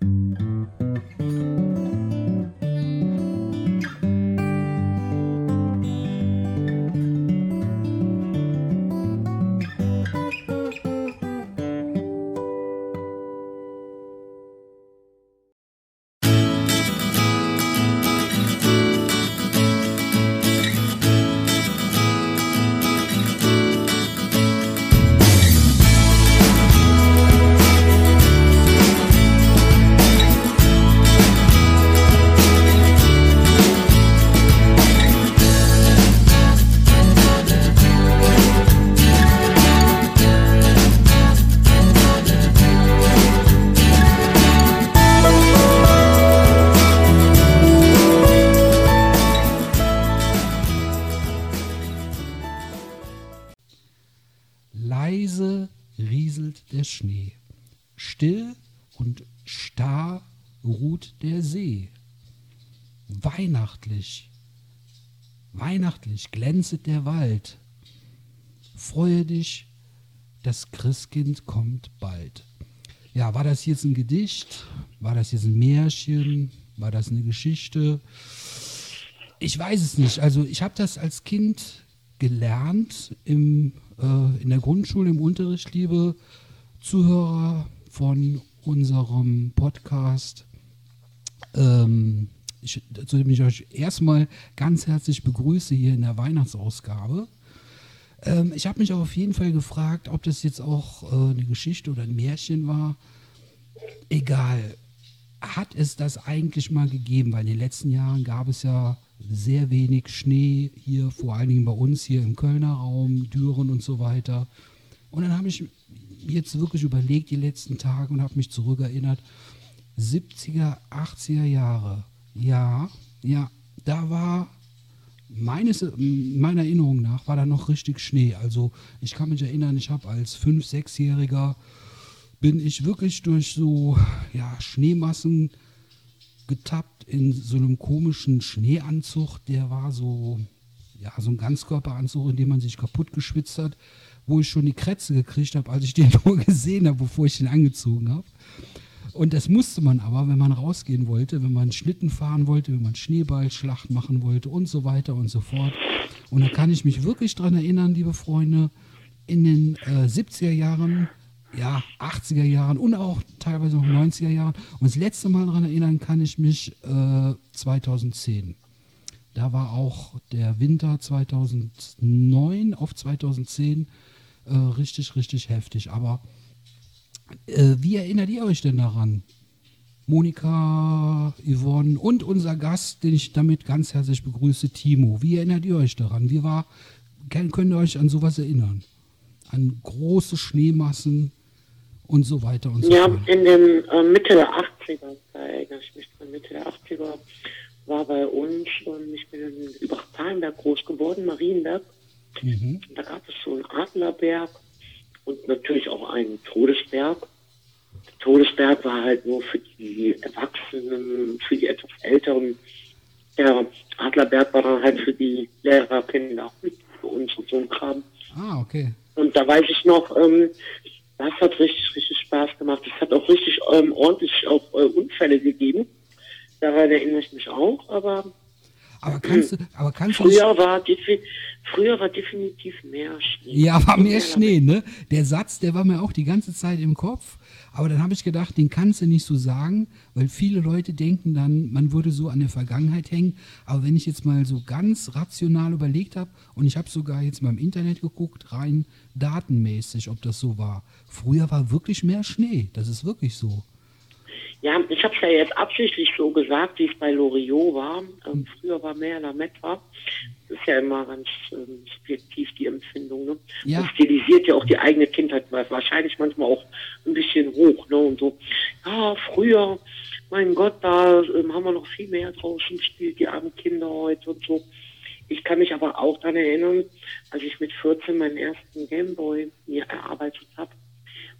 Mm-hmm. Weihnachtlich glänzet der Wald. Freue dich, das Christkind kommt bald. Ja, war das jetzt ein Gedicht? War das jetzt ein Märchen? War das eine Geschichte? Ich weiß es nicht. Also ich habe das als Kind gelernt im, äh, in der Grundschule im Unterricht, liebe Zuhörer von unserem Podcast. Ähm, ich, zu dem ich euch erstmal ganz herzlich begrüße hier in der Weihnachtsausgabe. Ähm, ich habe mich auch auf jeden Fall gefragt, ob das jetzt auch äh, eine Geschichte oder ein Märchen war. Egal. Hat es das eigentlich mal gegeben? Weil in den letzten Jahren gab es ja sehr wenig Schnee hier, vor allen Dingen bei uns hier im Kölner Raum, Düren und so weiter. Und dann habe ich jetzt wirklich überlegt die letzten Tage und habe mich zurückerinnert. 70er, 80er Jahre. Ja, ja, da war meines, meiner Erinnerung nach war da noch richtig Schnee. Also ich kann mich erinnern, ich habe als 5-, 6-Jähriger bin ich wirklich durch so ja, Schneemassen getappt in so einem komischen Schneeanzug. Der war so, ja, so ein Ganzkörperanzug, in dem man sich kaputt geschwitzt hat, wo ich schon die Krätze gekriegt habe, als ich den nur gesehen habe, bevor ich den angezogen habe. Und das musste man aber, wenn man rausgehen wollte, wenn man Schlitten fahren wollte, wenn man Schneeballschlacht machen wollte und so weiter und so fort. Und da kann ich mich wirklich dran erinnern, liebe Freunde, in den äh, 70er Jahren, ja, 80er Jahren und auch teilweise noch 90er Jahren. Und das letzte Mal daran erinnern kann ich mich äh, 2010. Da war auch der Winter 2009 auf 2010 äh, richtig, richtig heftig. Aber äh, wie erinnert ihr euch denn daran? Monika, Yvonne und unser Gast, den ich damit ganz herzlich begrüße, Timo. Wie erinnert ihr euch daran? Wie war, könnt ihr euch an sowas erinnern? An große Schneemassen und so weiter und so Ja, fort. in den äh, Mitte der 80er, da erinnere ich mich dran, Mitte der 80er war bei uns, ähm, ich bin in Übach-Palenberg groß geworden, Marienberg. Mhm. Da gab es so einen Adlerberg und natürlich auch einen Todesberg. Der Todesberg war halt nur für die Erwachsenen, für die etwas Älteren. Der Adlerberg war dann halt für die Lehrerkinder, für uns und so ein Kram. Ah, okay. Und da weiß ich noch, ähm, das hat richtig, richtig Spaß gemacht. Es hat auch richtig ähm, ordentlich auch äh, Unfälle gegeben. Daran erinnere ich mich auch, aber Aber kannst du, aber kannst du früher war, früher war definitiv mehr Schnee. Ja, war mehr Schnee, ne? Der Satz, der war mir auch die ganze Zeit im Kopf. Aber dann habe ich gedacht, den kannst du nicht so sagen, weil viele Leute denken dann, man würde so an der Vergangenheit hängen. Aber wenn ich jetzt mal so ganz rational überlegt habe, und ich habe sogar jetzt mal im Internet geguckt, rein datenmäßig, ob das so war. Früher war wirklich mehr Schnee. Das ist wirklich so. Ja, ich habe es ja jetzt absichtlich so gesagt, wie es bei Loriot war. Ähm, früher war mehr Lametta. Das ist ja immer ganz ähm, subjektiv die Empfindung. Ne? Ja. Das stilisiert ja auch die eigene Kindheit wahrscheinlich manchmal auch ein bisschen hoch. Ne? Und so, ja, früher, mein Gott, da ähm, haben wir noch viel mehr draußen gespielt, die armen Kinder heute und so. Ich kann mich aber auch daran erinnern, als ich mit 14 meinen ersten Gameboy mir erarbeitet habe.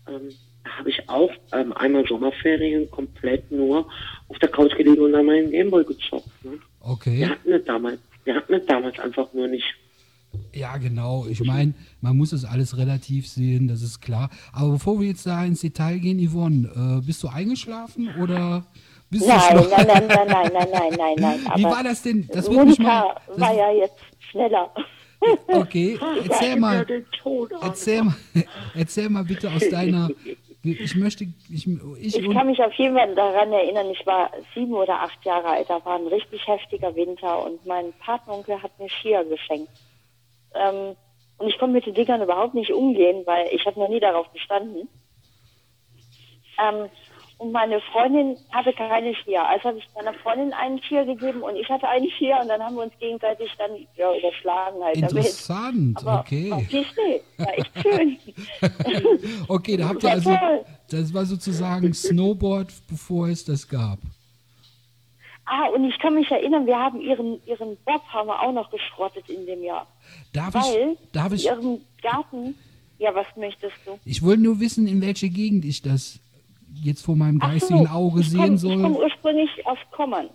Ähm, habe ich auch ähm, einmal Sommerferien komplett nur auf der Couch gelegen und an meinen Gameboy gezockt. Ne? Okay. Wir hatten es damals, wir hatten es damals einfach nur nicht. Ja, genau. Ich meine, man muss es alles relativ sehen, das ist klar. Aber bevor wir jetzt da ins Detail gehen, Yvonne, äh, bist du eingeschlafen oder bist Nein, du nein, nein, nein, nein, nein, nein, nein, nein. Wie war das denn? Das mich mal. Monika Das, war ja jetzt schneller. okay, erzähl Ja, mal. Erzähl mal, erzähl mal bitte aus deiner. Ich möchte, ich, ich, Ich kann mich auf jeden Fall daran erinnern, ich war sieben oder acht Jahre alt, da war ein richtig heftiger Winter und mein Patenonkel hat mir Skier geschenkt. Ähm, und ich konnte mit den Dingern überhaupt nicht umgehen, weil ich habe noch nie darauf bestanden. Ähm, und meine Freundin hatte keine Skier. Also habe ich meiner Freundin einen Skier gegeben und ich hatte einen Skier und dann haben wir uns gegenseitig dann ja, überschlagen halt interessant, Aber okay. auf die Schnee. War echt schön. Okay, da habt ihr also, das war sozusagen Snowboard, bevor es das gab. Ah, und ich kann mich erinnern, wir haben ihren, ihren Bob haben wir auch noch geschrottet in dem Jahr. Darf Weil ich, darf ich, ihren Garten, ja, was möchtest du? ich wollte nur wissen, in welche Gegend ich das jetzt vor meinem geistigen so, Auge ich sehen komm, Ich komme soll. ursprünglich aus Kommern.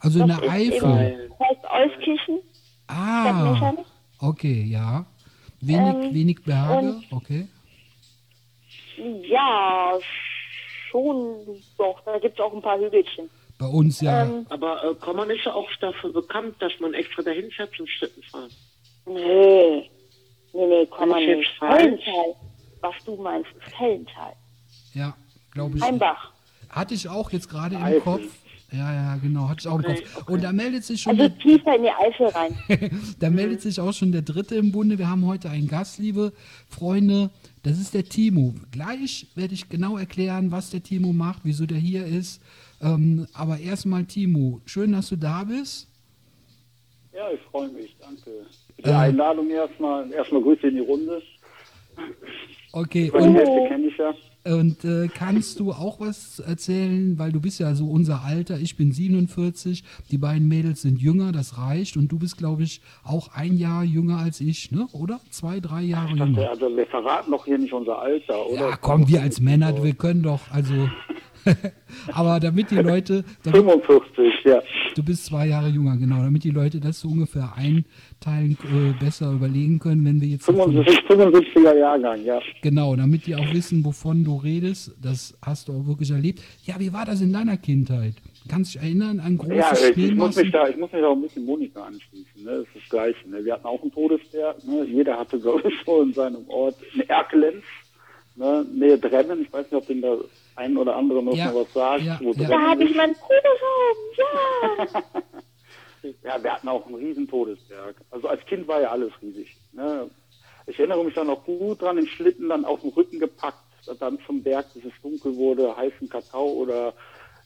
Also in Das der ist Eifel. in Heißt Euskirchen, Ah, okay, ja. Wenig, Ähm, wenig Berge, und- okay. Ja, schon, doch, da gibt es auch ein paar Hügelchen. Bei uns ja. Ähm, Aber äh, Kommern ist ja auch dafür bekannt, dass man extra dahin fährt zum Schlitten fahren. nee, nee, nee, Kommern nicht. falsch? Hellental. Was du meinst, ist Hellental. ja, glaube ich. Heimbach. Hatte ich auch jetzt gerade im Eifel. Kopf. Ja, ja, genau, hatte ich auch im Okay, Kopf. Und da meldet sich schon Also der, tiefer in die Eifel rein. da meldet sich auch schon der dritte im Bunde. Wir haben heute einen Gast, liebe Freunde. Das ist der Timo. Gleich werde ich genau erklären, was der Timo macht, wieso der hier ist. Ähm, aber erstmal Timo, schön, dass du da bist. Ja, ich freue mich, danke. Für die Äh. Einladung erstmal. Erstmal Grüße in die Runde. Okay, Die und, Hälfte kenne ich ja. Und äh, kannst du auch was erzählen, weil du bist ja so unser Alter, ich bin 47, die beiden Mädels sind jünger, das reicht und du bist, glaube ich, auch ein Jahr jünger als ich, ne? oder? Zwei, drei Jahre dachte, jünger. also wir verraten doch hier nicht unser Alter, oder? Ja, komm, wir als Männer, wir können doch, also, aber damit die Leute, damit, 45, ja. du bist zwei Jahre jünger, genau, damit die Leute das so ungefähr einteilen, äh, besser überlegen können, wenn wir jetzt davon- 75, 75er Jahrgang, ja. Genau, damit die auch wissen, wovon du redest. Das hast du auch wirklich erlebt. Ja, wie war das in deiner Kindheit? Kannst du dich erinnern an große Ja, ich, ich, muss Schneemassen? mich da, ich muss mich da auch ein bisschen Monika anschließen. Ne? Das ist das Gleiche. Ne? Wir hatten auch einen Todesberg. Ne? Jeder hatte, glaube ich, so in seinem Ort eine Erkelenz. Ne? Nähe Brennen. Ich weiß nicht, ob den da ein oder andere noch Ja, mal was sagt. ja, wo ja. Da habe ich meinen Bruder ja. Ja, wir hatten auch einen riesen Todesberg. Also als Kind war ja alles riesig. Ne? Ich erinnere mich dann noch gut dran, den Schlitten dann auf den Rücken gepackt, dann zum Berg, bis es dunkel wurde, heißen Kakao oder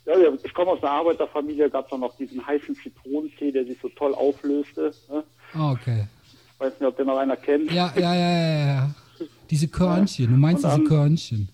ja, ich komme aus einer Arbeiterfamilie, gab es dann noch diesen heißen Zitronentee, der sich so toll auflöste. Ne? Ah, okay. Ich weiß nicht, ob den noch einer kennt. Ja, ja, ja, ja, ja. Diese Körnchen, du meinst Und diese dann- Körnchen.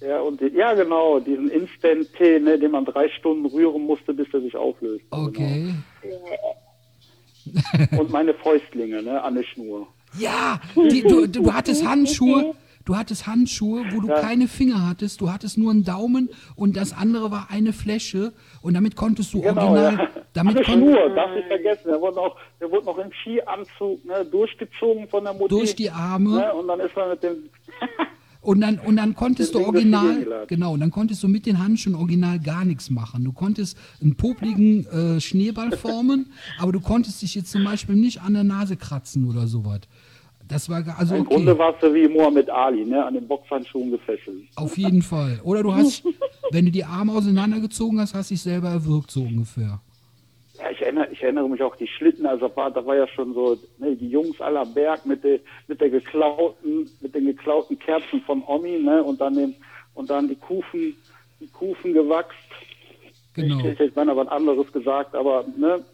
Ja, und ja genau, diesen Instant-Tee, ne, den man drei Stunden rühren musste, bis er sich auflöst. Okay. Genau. Und meine Fäustlinge, ne, an der Schnur. Ja, die, du, du, hattest Handschuhe. Du hattest Handschuhe, wo du keine Finger hattest. Du hattest nur einen Daumen und das andere war eine Fläche. Und damit konntest du Genau, original. ja. Damit kon Schnur, darf ich vergessen. Der wurde noch, der wurde noch im Skianzug ne, durchgezogen von der Mutti. durch die Arme. Ne, und dann ist er mit dem. Und dann, und dann konntest du original, genau, und dann konntest du mit den Handschuhen original gar nichts machen. Du konntest einen popligen äh, Schneeball formen, aber du konntest dich jetzt zum Beispiel nicht an der Nase kratzen oder sowas. Das war, also Im Grunde warst du wie Mohammed Ali, ne, an den Boxhandschuhen gefesselt. auf jeden Fall. Oder du hast, wenn du die Arme auseinandergezogen hast, hast dich selber erwürgt, so ungefähr. Ich erinnere, ich erinnere mich auch die Schlitten, also da war, da war ja schon so, ne, die Jungs aller Berg mit der, mit der geklauten, mit den geklauten Kerzen von Omi, ne, und dann den, und dann die Kufen, die Kufen gewachst. Genau. Ich, ich beinahe was anderes gesagt, aber, ne,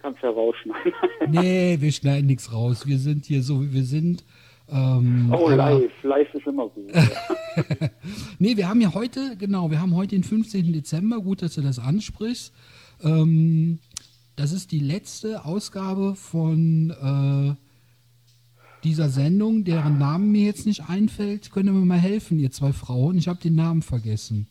kannst ja rausschneiden. Nee, wir schneiden nichts raus. Wir sind hier so, wie wir sind. Ähm, oh, live, live ist immer gut. Ja. Nee, wir haben ja heute, genau, wir haben heute den 15. Dezember. Gut, dass du das ansprichst. Ähm, das ist die letzte Ausgabe von äh, dieser Sendung, deren Namen mir jetzt nicht einfällt. Könnt ihr mir mal helfen, ihr zwei Frauen? Ich habe den Namen vergessen.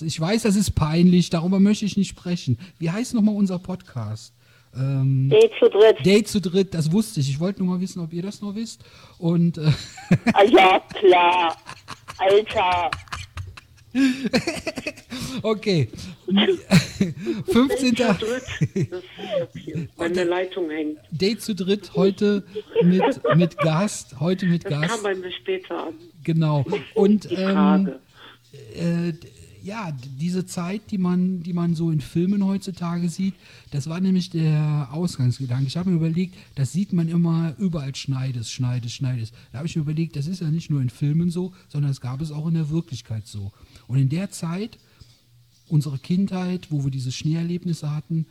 Ich weiß, das ist peinlich, darüber möchte ich nicht sprechen. Wie heißt nochmal unser Podcast? Ähm, Date zu dritt. Date zu dritt, das wusste ich. Ich wollte nur mal wissen, ob ihr das noch wisst. Und äh, Ah, ja, klar. Alter. okay. 15. Das meine Leitung hängt. Date zu dritt heute mit, mit Gast. Heute mit Das Gast. kam bei mir später an. Genau. Und ähm, äh, ja, diese Zeit, die man, die man so in Filmen heutzutage sieht, das war nämlich der Ausgangsgedanke. Ich habe mir überlegt, das sieht man immer überall Schneides, Schneides, Schneides. Da habe ich mir überlegt, das ist ja nicht nur in Filmen so, sondern es gab es auch in der Wirklichkeit so. Und in der Zeit, unsere Kindheit, wo wir diese Schneeerlebnisse hatten,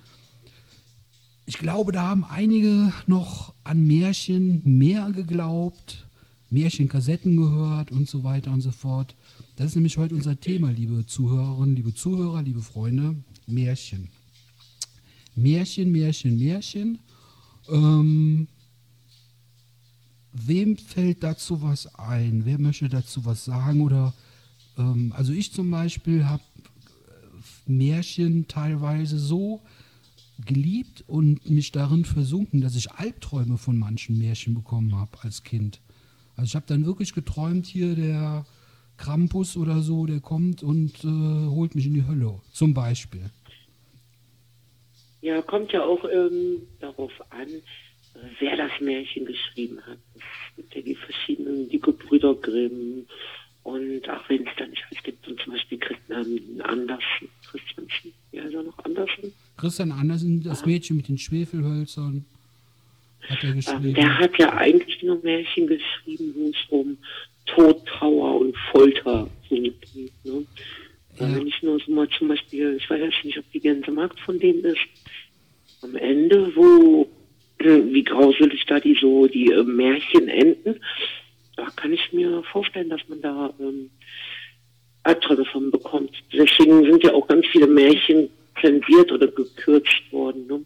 ich glaube, da haben einige noch an Märchen mehr geglaubt, Märchenkassetten gehört und so weiter und so fort. Das ist nämlich heute unser Thema, liebe Zuhörerinnen, liebe Zuhörer, liebe Freunde. Märchen. Märchen, Märchen, Märchen. Ähm, wem fällt dazu was ein? Wer möchte dazu was sagen? Oder ähm, also ich zum Beispiel habe Märchen teilweise so geliebt und mich darin versunken, dass ich Albträume von manchen Märchen bekommen habe als Kind. Also ich habe dann wirklich geträumt, hier der Krampus oder so, der kommt und äh, holt mich in die Hölle, zum Beispiel. Ja, kommt ja auch ähm, darauf an, äh, wer das Märchen geschrieben hat. Es gibt ja die verschiedenen, die Gebrüder Grimm und auch wenn es da nicht alles gibt, und zum Beispiel Christian Andersen, Christiansen, ja, ist er noch Andersen? Christian Andersen, das Mädchen mit den Schwefelhölzern, hat er Ähm, geschrieben. der hat ja eigentlich nur Märchen geschrieben, wo es um Tod, Trauer und Folter geht. Ne? Ja. Ja. Wenn ich nur so mal zum Beispiel, ich weiß jetzt nicht, ob die Gänsemarkt von dem ist, am Ende, wo, wie grauselig da die so, die äh, Märchen enden, da kann ich mir vorstellen, dass man da ähm, Albträume von bekommt. Deswegen sind ja auch ganz viele Märchen zensiert oder gekürzt worden. Ne?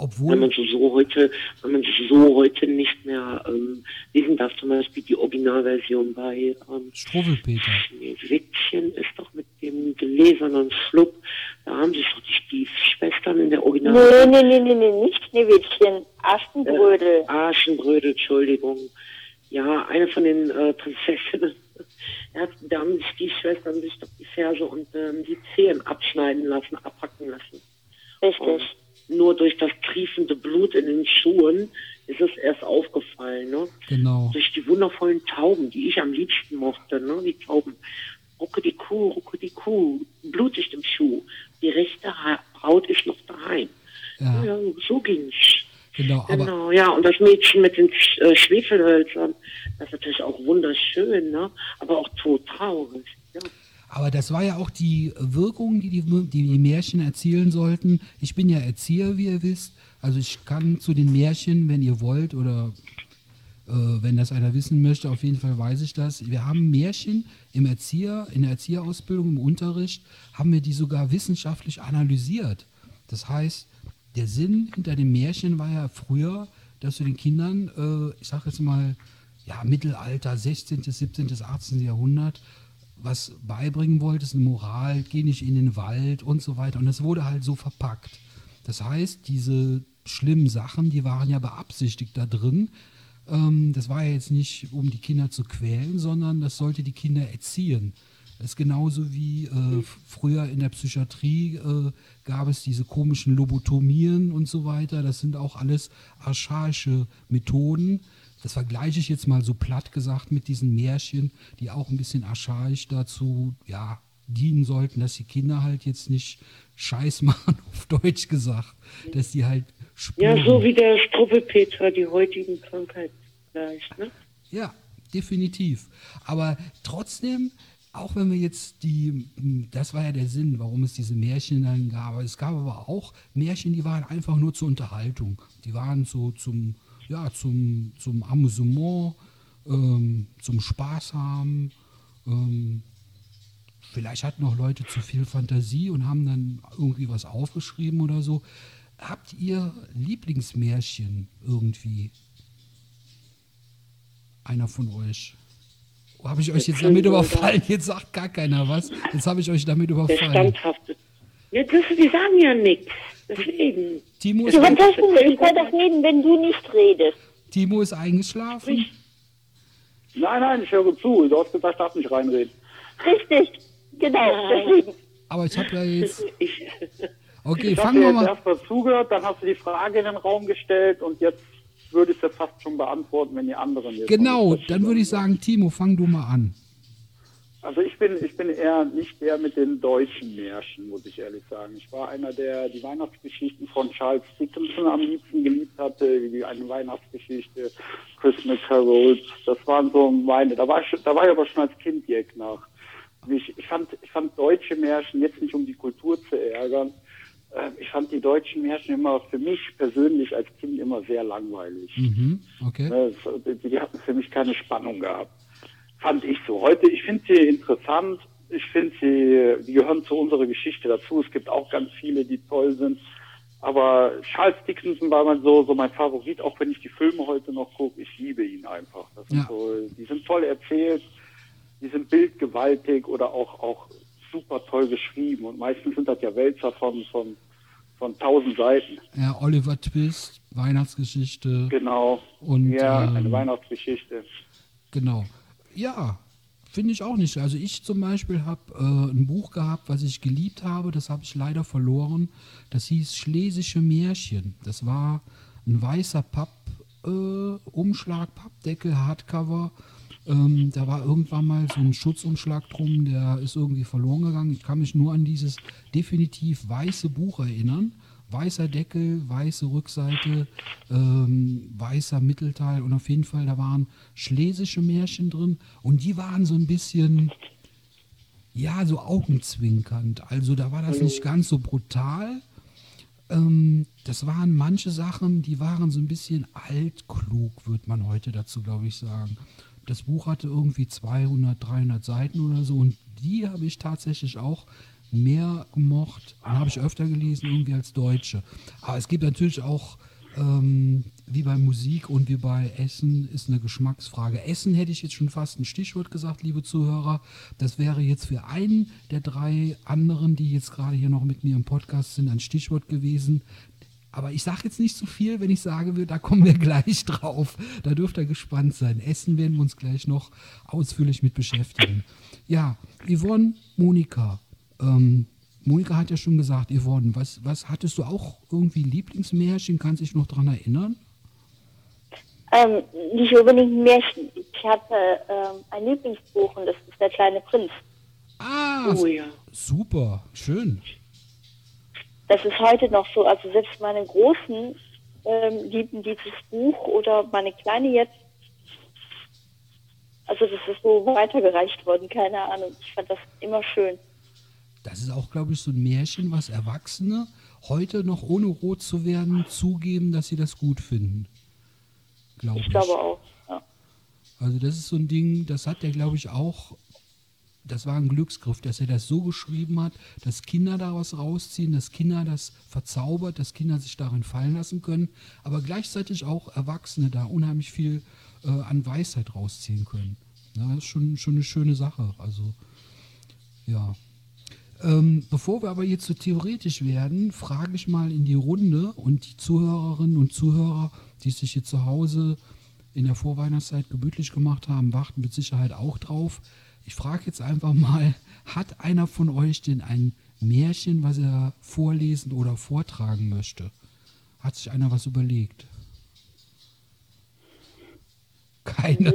wenn man Obwohl, so, so heute, wenn man sich so heute nicht mehr ähm, lesen darf, zum Beispiel die Originalversion bei ähm, Struwwelpeter. Schneewittchen ist doch mit dem gläsernen Schluck, da haben sich doch die Stiefschwestern in der Original Nee, nee, nee, nee, nee, nicht Schneewittchen. Aschenbrödel. Aschenbrödel, Entschuldigung. Ja, eine von den äh, Prinzessinnen. Hat, da haben die Stiefschwestern sich doch die Ferse und ähm, die Zehen abschneiden lassen, abhacken lassen. Richtig. Und nur durch das triefende Blut in den Schuhen ist es erst aufgefallen. Ne? Genau. Durch die wundervollen Tauben, die ich am liebsten mochte, ne? die Tauben. Rucke die Kuh, rucke die Kuh, blutig im Schuh. Die rechte ha Haut ist noch daheim. Ja, Ja, so ging's. Genau. Aber Genau, ja, und das Mädchen mit den äh, Schwefelhölzern, das ist natürlich auch wunderschön, ne? aber auch tot traurig. Ja. Aber das war ja auch die Wirkung, die die, die die Märchen erzielen sollten. Ich bin ja Erzieher, wie ihr wisst. Also ich kann zu den Märchen, wenn ihr wollt oder äh, wenn das einer wissen möchte, auf jeden Fall weiß ich das. Wir haben Märchen im Erzieher, in der Erzieherausbildung, im Unterricht, haben wir die sogar wissenschaftlich analysiert. Das heißt, der Sinn hinter dem Märchen war ja früher, dass du den Kindern, äh, ich sag jetzt mal, ja, Mittelalter, 16., 17., 18. Jahrhundert, was beibringen wolltest, eine Moral, geh nicht in den Wald und so weiter. Und das wurde halt so verpackt. Das heißt, diese schlimmen Sachen, die waren ja beabsichtigt da drin. Ähm, das war ja jetzt nicht, um die Kinder zu quälen, sondern das sollte die Kinder erziehen. Das ist genauso wie äh, früher in der Psychiatrie äh, gab es diese komischen Lobotomien und so weiter. Das sind auch alles archaische Methoden. Das vergleiche ich jetzt mal so platt gesagt mit diesen Märchen, die auch ein bisschen archaisch dazu ja, dienen sollten, dass die Kinder halt jetzt nicht Scheiß machen, auf Deutsch gesagt, dass die halt ja, spuren. so wie der Struppelpeter die heutigen Krankheiten vielleicht. Ne? Ja, definitiv. Aber trotzdem, auch wenn wir jetzt die, das war ja der Sinn, warum es diese Märchen dann gab. Es gab aber auch Märchen, die waren einfach nur zur Unterhaltung. Die waren so zum, ja, zum, zum Amüsement, ähm, zum Spaß haben. Ähm, vielleicht hatten auch Leute zu viel Fantasie und haben dann irgendwie was aufgeschrieben oder so. Habt ihr Lieblingsmärchen irgendwie? Einer von euch? Habe ich euch jetzt damit überfallen? Jetzt sagt gar keiner was. Jetzt habe ich euch damit Der überfallen. standhafte. Ja, das, die sagen ja nichts. Deswegen. Timo ist, Du. Ich kann doch reden, wenn du nicht redest. Timo ist eingeschlafen. Nein, nein, ich höre zu. Du hast gesagt, ich darf nicht reinreden. Richtig. Genau. Deswegen. Aber ich habe ja jetzt. Ich, Okay, Ich habe fangen wir jetzt mal. erst mal zugehört, dann hast du die Frage in den Raum gestellt und jetzt würde ich sie fast schon beantworten, wenn die anderen jetzt Genau, dann würde ich sagen, Timo, fang du mal an. Also ich bin, ich bin eher nicht der mit den deutschen Märchen, muss ich ehrlich sagen. Ich war einer, der die Weihnachtsgeschichten von Charles Dickinson am liebsten geliebt hatte, wie die eine Weihnachtsgeschichte, Christmas Carols. Das waren so meine. Da war ich, da war ich aber schon als Kind Jack nach. Ich, ich fand, ich fand deutsche Märchen jetzt nicht um die Kultur zu ärgern. Äh, Ich fand die deutschen Märchen immer für mich persönlich als Kind immer sehr langweilig. Mhm, okay. Ne, Die, hatten für mich keine Spannung gehabt. Fand ich so. Heute, ich finde sie interessant. Ich finde sie, die gehören zu unserer Geschichte dazu. Es gibt auch ganz viele, die toll sind. Aber Charles Dickinson war mal so, so mein Favorit, auch wenn ich die Filme heute noch gucke. Ich liebe ihn einfach. Das sind Ja. so, die sind toll erzählt, die sind bildgewaltig oder auch, auch super toll geschrieben. Und meistens sind das ja Wälzer von, von, von tausend Seiten. Ja, Oliver Twist, Weihnachtsgeschichte. Genau. Und, ja, ähm, eine Weihnachtsgeschichte. Genau. Ja, finde ich auch nicht. Also ich zum Beispiel habe äh, ein Buch gehabt, was ich geliebt habe. Das habe ich leider verloren. Das hieß Schlesische Märchen. Das war ein weißer Pappumschlag, äh, Umschlag, Pappdeckel, Hardcover. Ähm, da war irgendwann mal so ein Schutzumschlag drum, der ist irgendwie verloren gegangen. Ich kann mich nur an dieses definitiv weiße Buch erinnern. Weißer Deckel, weiße Rückseite, ähm, weißer Mittelteil und auf jeden Fall, da waren schlesische Märchen drin und die waren so ein bisschen, ja, so augenzwinkernd. Also da war das nicht ganz so brutal. Ähm, das waren manche Sachen, die waren so ein bisschen altklug, würde man heute dazu, glaube ich, sagen. Das Buch hatte irgendwie 200, 300 Seiten oder so und die habe ich tatsächlich auch mehr gemocht habe ich öfter gelesen, irgendwie als Deutsche. Aber es gibt natürlich auch, ähm, wie bei Musik und wie bei Essen, ist eine Geschmacksfrage. Essen hätte ich jetzt schon fast ein Stichwort gesagt, liebe Zuhörer. Das wäre jetzt für einen der drei anderen, die jetzt gerade hier noch mit mir im Podcast sind, ein Stichwort gewesen. Aber ich sage jetzt nicht zu viel, wenn ich sage, wir- da kommen wir gleich drauf. Da dürft ihr gespannt sein. Essen werden wir uns gleich noch ausführlich mit beschäftigen. Ja, Yvonne, Monika. Ähm, Monika hat ja schon gesagt, Yvonne, was, was hattest du auch irgendwie Lieblingsmärchen? Kannst dich noch daran erinnern? Ähm, nicht unbedingt ein Märchen. Ich hatte ähm, ein Lieblingsbuch und das ist Der kleine Prinz. Ah, oh ja. super, schön. Das ist heute noch so. Also selbst meine Großen ähm, lieben dieses Buch oder meine Kleine jetzt. Also das ist so weitergereicht worden, keine Ahnung. Ich fand das immer schön. Das ist auch, glaube ich, so ein Märchen, was Erwachsene heute noch ohne rot zu werden zugeben, dass sie das gut finden. Glaube ich. Ich glaube auch. Ja. Also das ist so ein Ding, das hat er, glaube ich, auch, das war ein Glücksgriff, dass er das so geschrieben hat, dass Kinder daraus rausziehen, dass Kinder das verzaubert, dass Kinder sich darin fallen lassen können, aber gleichzeitig auch Erwachsene da unheimlich viel äh, an Weisheit rausziehen können. Ja, das ist schon, schon eine schöne Sache. Also, ja. Ähm, bevor wir aber jetzt so theoretisch werden, frage ich mal in die Runde und die Zuhörerinnen und Zuhörer, die sich hier zu Hause in der Vorweihnachtszeit gemütlich gemacht haben, warten mit Sicherheit auch drauf. Ich frage jetzt einfach mal, hat einer von euch denn ein Märchen, was er vorlesen oder vortragen möchte? Hat sich einer was überlegt? Keiner.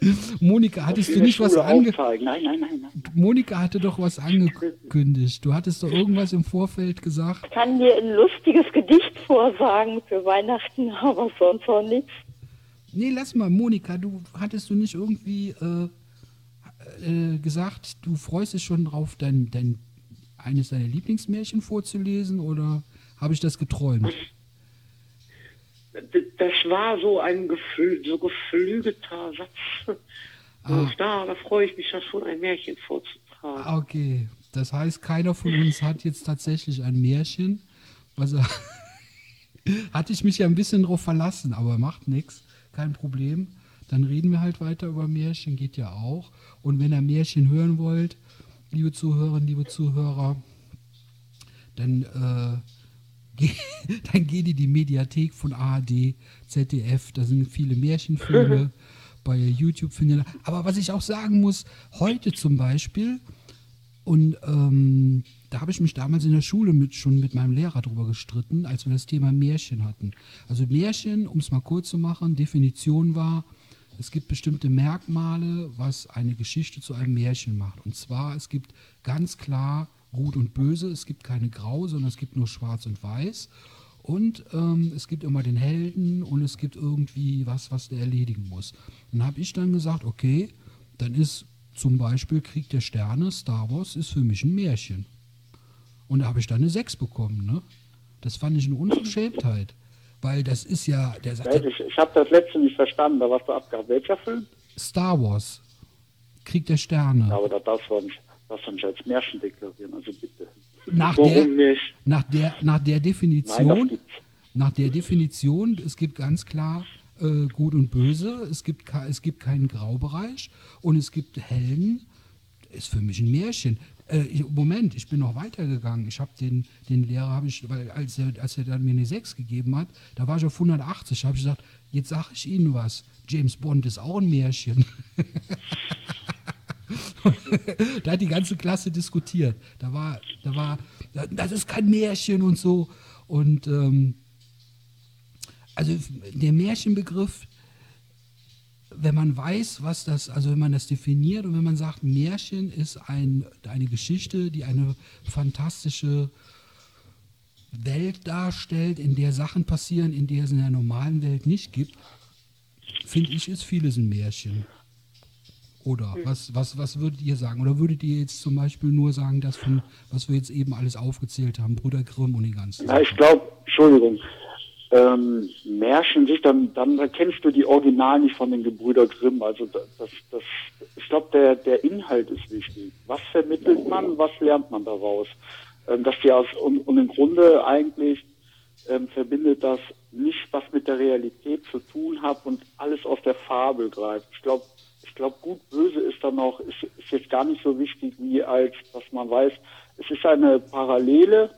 Monika, hattest du nicht was Schule ange aufzeigen. Nein, nein, nein, nein. Monika hatte doch was angekündigt. Du hattest doch irgendwas im Vorfeld gesagt. Ich kann dir ein lustiges Gedicht vorsagen für Weihnachten, aber sonst auch nichts. Nee, lass mal, Monika, du hattest du nicht irgendwie äh, äh, gesagt, du freust dich schon drauf, dein, dein eines deiner Lieblingsmärchen vorzulesen oder habe ich das geträumt? Das war so ein Gefühl, so geflügelter Satz. Ah. Da, da freue ich mich ja schon, ein Märchen vorzutragen. Ah, Okay, das heißt, keiner von uns hat jetzt tatsächlich ein Märchen. Was er hatte ich mich ja ein bisschen drauf verlassen, aber macht nichts, kein Problem. Dann reden wir halt weiter über Märchen, geht ja auch. Und wenn ihr Märchen hören wollt, liebe Zuhörerinnen, liebe Zuhörer, dann äh, geh, dann geh in die Mediathek von ARD, ZDF, da sind viele Märchenfilme. bei YouTube findet. Aber was ich auch sagen muss, heute zum Beispiel, und ähm, da habe ich mich damals in der Schule mit, schon mit meinem Lehrer drüber gestritten, als wir das Thema Märchen hatten. Also Märchen, um es mal kurz zu machen, Definition war, es gibt bestimmte Merkmale, was eine Geschichte zu einem Märchen macht. Und zwar, es gibt ganz klar Gut und Böse, es gibt keine Grau, sondern es gibt nur Schwarz und Weiß. Und ähm, es gibt immer den Helden und es gibt irgendwie was, was der erledigen muss. Dann habe ich dann gesagt, okay, dann ist zum Beispiel Krieg der Sterne, Star Wars, ist für mich ein Märchen. Und da habe ich dann eine 6 bekommen. Ne? Das fand ich eine Unverschämtheit. Weil das ist ja. Der sagt, ich ich habe das letzte nicht verstanden, da warst du abgehabt. Welcher Film? Star Wars. Krieg der Sterne. Ja, aber das darfst du nicht, darfst du nicht als Märchen deklarieren, also bitte. Nach Warum der, nicht? nach der, nach der Nein, Definition, gibt's. nach der Definition, es gibt ganz klar äh, Gut und Böse, es gibt, es gibt keinen Graubereich und es gibt Helden, ist für mich ein Märchen. Äh, Moment, ich bin noch weitergegangen. Ich habe den, den Lehrer, habe ich, weil als er, als er dann mir eine 6 gegeben hat, da war ich auf 180, habe ich gesagt, jetzt sage ich Ihnen was. James Bond ist auch ein Märchen. da hat die ganze Klasse diskutiert. Da war, da war, das ist kein Märchen und so. Und ähm, also der Märchenbegriff, wenn man weiß, was das, also wenn man das definiert und wenn man sagt, Märchen ist ein, eine Geschichte, die eine fantastische Welt darstellt, in der Sachen passieren, in der es in der normalen Welt nicht gibt, finde ich, ist vieles ein Märchen. Oder was, was, was würdet ihr sagen? Oder würdet ihr jetzt zum Beispiel nur sagen, das von, was wir jetzt eben alles aufgezählt haben, Brüder Grimm und die ganzen Ja, ich glaube, Entschuldigung, ähm, Märchen sich, dann, dann erkennst du die Original nicht von den Gebrüder Grimm. Also das, das, ich glaube, der, der Inhalt ist wichtig. Was vermittelt man, was lernt man daraus? Ähm, dass die aus, und, und im Grunde eigentlich ähm, verbindet das nicht, was mit der Realität zu tun hat und alles aus der Fabel greift. Ich glaube, ich glaube, gut böse ist dann noch, ist, ist jetzt gar nicht so wichtig, wie als, dass man weiß, es ist eine Parallele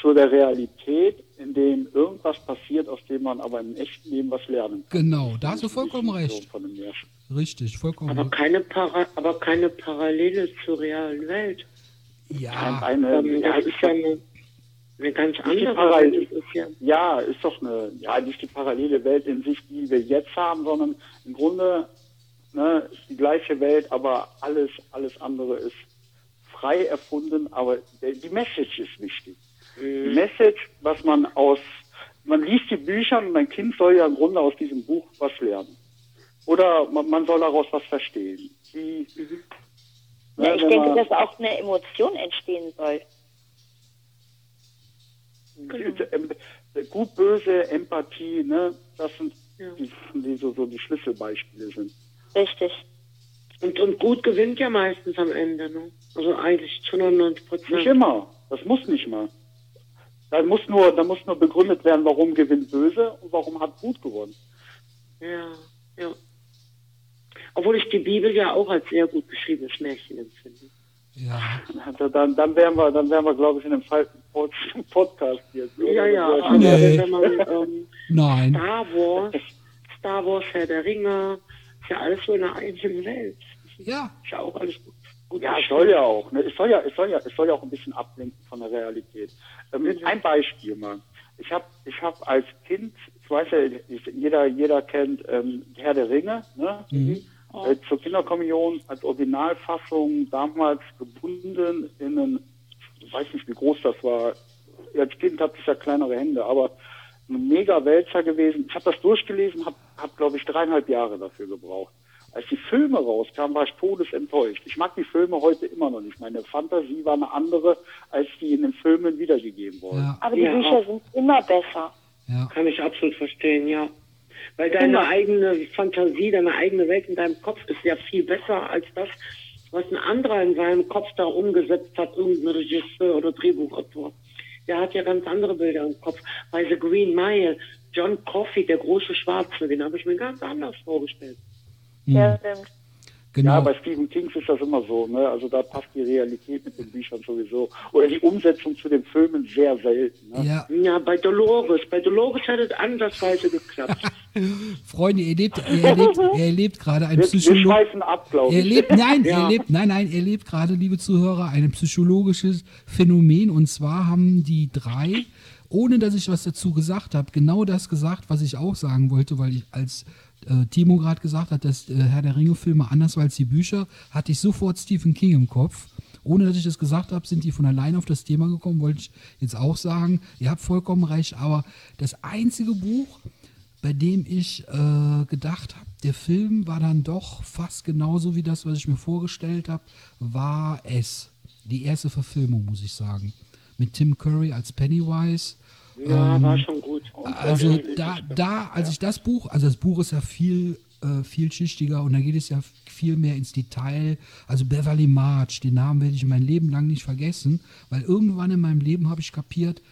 zu der Realität, in dem irgendwas passiert, aus dem man aber im echten Leben was lernen kann. Genau, da hast du vollkommen recht. Richtig, vollkommen Aber recht. keine, Para aber keine Parallele zur realen Welt. Ja, Eine, Ähm, ja, das ist ja eine, eine ganz andere Parallele- Welt. Das ist ja, ja, ist doch eine, ja, nicht die parallele Welt in sich, die wir jetzt haben, sondern im Grunde ne, ist die gleiche Welt, aber alles, alles andere ist frei erfunden, aber die Message ist wichtig. Die Message, was man aus, man liest die Bücher und ein Kind soll ja im Grunde aus diesem Buch was lernen. Oder man, man soll daraus was verstehen. Wie, Ja, ne, ich wenn denke, man- dass auch eine Emotion entstehen soll. Ähm, Gut, böse, Empathie, ne? Das sind Ja. die, die so, so die Schlüsselbeispiele sind. Richtig. und, und gut gewinnt ja meistens am Ende. Ne? Also eigentlich zu 99% Nicht Prozent. immer. Das muss nicht mal. Da muss nur, da muss nur begründet werden, warum gewinnt böse und warum hat gut gewonnen. Ja, ja. Obwohl ich die Bibel ja auch als sehr gut geschriebenes Märchen empfinde. ja. Also Dann, dann wären wir, dann wären wir, glaube ich, in einem falschen Pod- Podcast jetzt. oder? Ja, ja, aber wäre- Nee. wenn man ähm, Nein. Star Wars, Star Wars, Herr der Ringe, ist ja alles so in einer eigenen Welt. Ja, Ist ja auch alles gut. Gut Ja, es soll ja auch. Ne? Es soll ja, es soll ja, es soll ja auch ein bisschen ablenken von der Realität. Ähm, Ein Beispiel mal. Ich habe, ich habe als Kind, ich weiß ja, jeder, jeder kennt ähm, Herr der Ringe, ne? Äh, zur Kinderkommunion als Originalfassung damals gebunden in einen, ich weiß nicht, wie groß das war. Als Kind hatte ich ja kleinere Hände, aber ein mega Wälzer gewesen. Ich habe das durchgelesen, habe, hab, glaube ich, dreieinhalb Jahre dafür gebraucht. Als die Filme rauskamen, war ich todesenttäuscht. Ich mag die Filme heute immer noch nicht. Meine Fantasie war eine andere, als die in den Filmen wiedergegeben wurden. ja, Aber die Ja, Bücher sind immer besser. ja. Kann ich absolut verstehen, ja. Weil deine Genau. eigene Fantasie, deine eigene Welt in deinem Kopf ist ja viel besser als das, was ein anderer in seinem Kopf da umgesetzt hat, irgendein Regisseur oder Drehbuchautor. Der hat ja ganz andere Bilder im Kopf. Bei The Green Mile, John Coffey, der große Schwarze, den habe ich mir ganz anders vorgestellt. Hm. Ja, stimmt. Genau. Ja, bei Stephen King ist das immer so, ne? Also da passt die Realität mit den Büchern sowieso. Oder die Umsetzung zu den Filmen sehr selten. Ne? ja, Ja, bei Dolores. Bei Dolores hat es andersweise geklappt. Freunde, ihr lebt, ihr erlebt, er erlebt gerade ein Wir, wir Psycholo schweifen ab, glaube Er ich. lebt, nein, Ja. er lebt, nein, nein, er lebt gerade, liebe Zuhörer, ein psychologisches Phänomen. Und zwar haben die drei, ohne dass ich was dazu gesagt habe, genau das gesagt, was ich auch sagen wollte, weil ich als äh, Timo gerade gesagt hat, dass äh, Herr der Ringe-Filme anders war als die Bücher, hatte ich sofort Stephen King im Kopf. Ohne dass ich das gesagt habe, sind die von alleine auf das Thema gekommen, wollte ich jetzt auch sagen. Ihr habt vollkommen recht, aber das einzige Buch, bei dem ich äh, gedacht habe, der Film war dann doch fast genauso wie das, was ich mir vorgestellt habe, war es. Die erste Verfilmung, muss ich sagen. Mit Tim Curry als Pennywise. Ja, war schon gut. Also da, da, als ich das Buch, also das Buch ist ja viel äh, vielschichtiger und da geht es ja viel mehr ins Detail. Also Beverly March, den Namen werde ich mein Leben lang nicht vergessen, weil irgendwann in meinem Leben habe ich kapiert,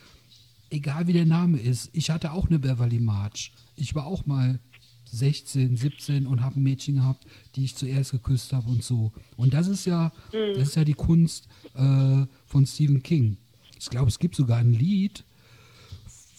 egal wie der Name ist, ich hatte auch eine Beverly March. Ich war auch mal 16, 17 und habe ein Mädchen gehabt, die ich zuerst geküsst habe und so. Und das ist ja, das ist ja die Kunst äh, von Stephen King. Ich glaube, es gibt sogar ein Lied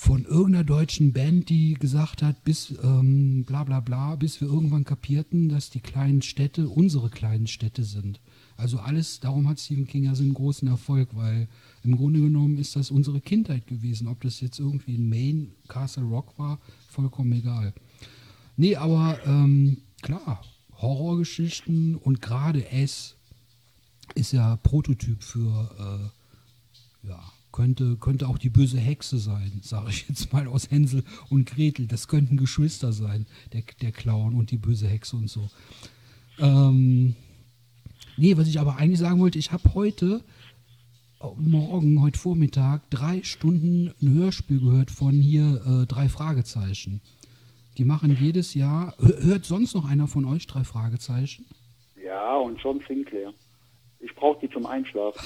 von irgendeiner deutschen Band, die gesagt hat, bis ähm, bla bla bla, bis wir irgendwann kapierten, dass die kleinen Städte unsere kleinen Städte sind. Also alles, darum hat Stephen King ja so einen großen Erfolg, weil im Grunde genommen ist das unsere Kindheit gewesen. Ob das jetzt irgendwie in Maine, Castle Rock war, vollkommen egal. Nee, aber ähm, klar, Horrorgeschichten und gerade S ist ja Prototyp für, äh, ja, könnte, könnte auch die böse Hexe sein, sage ich jetzt mal aus Hänsel und Gretel. Das könnten Geschwister sein, der, der Clown und die böse Hexe und so. Ähm, nee, was ich aber eigentlich sagen wollte, ich habe heute, äh, morgen, heute Vormittag, drei Stunden ein Hörspiel gehört von hier äh, drei Fragezeichen. Die machen jedes Jahr. Hör- Hört sonst noch einer von euch drei Fragezeichen? Ja, und John Sinclair. Ich brauche die zum Einschlafen.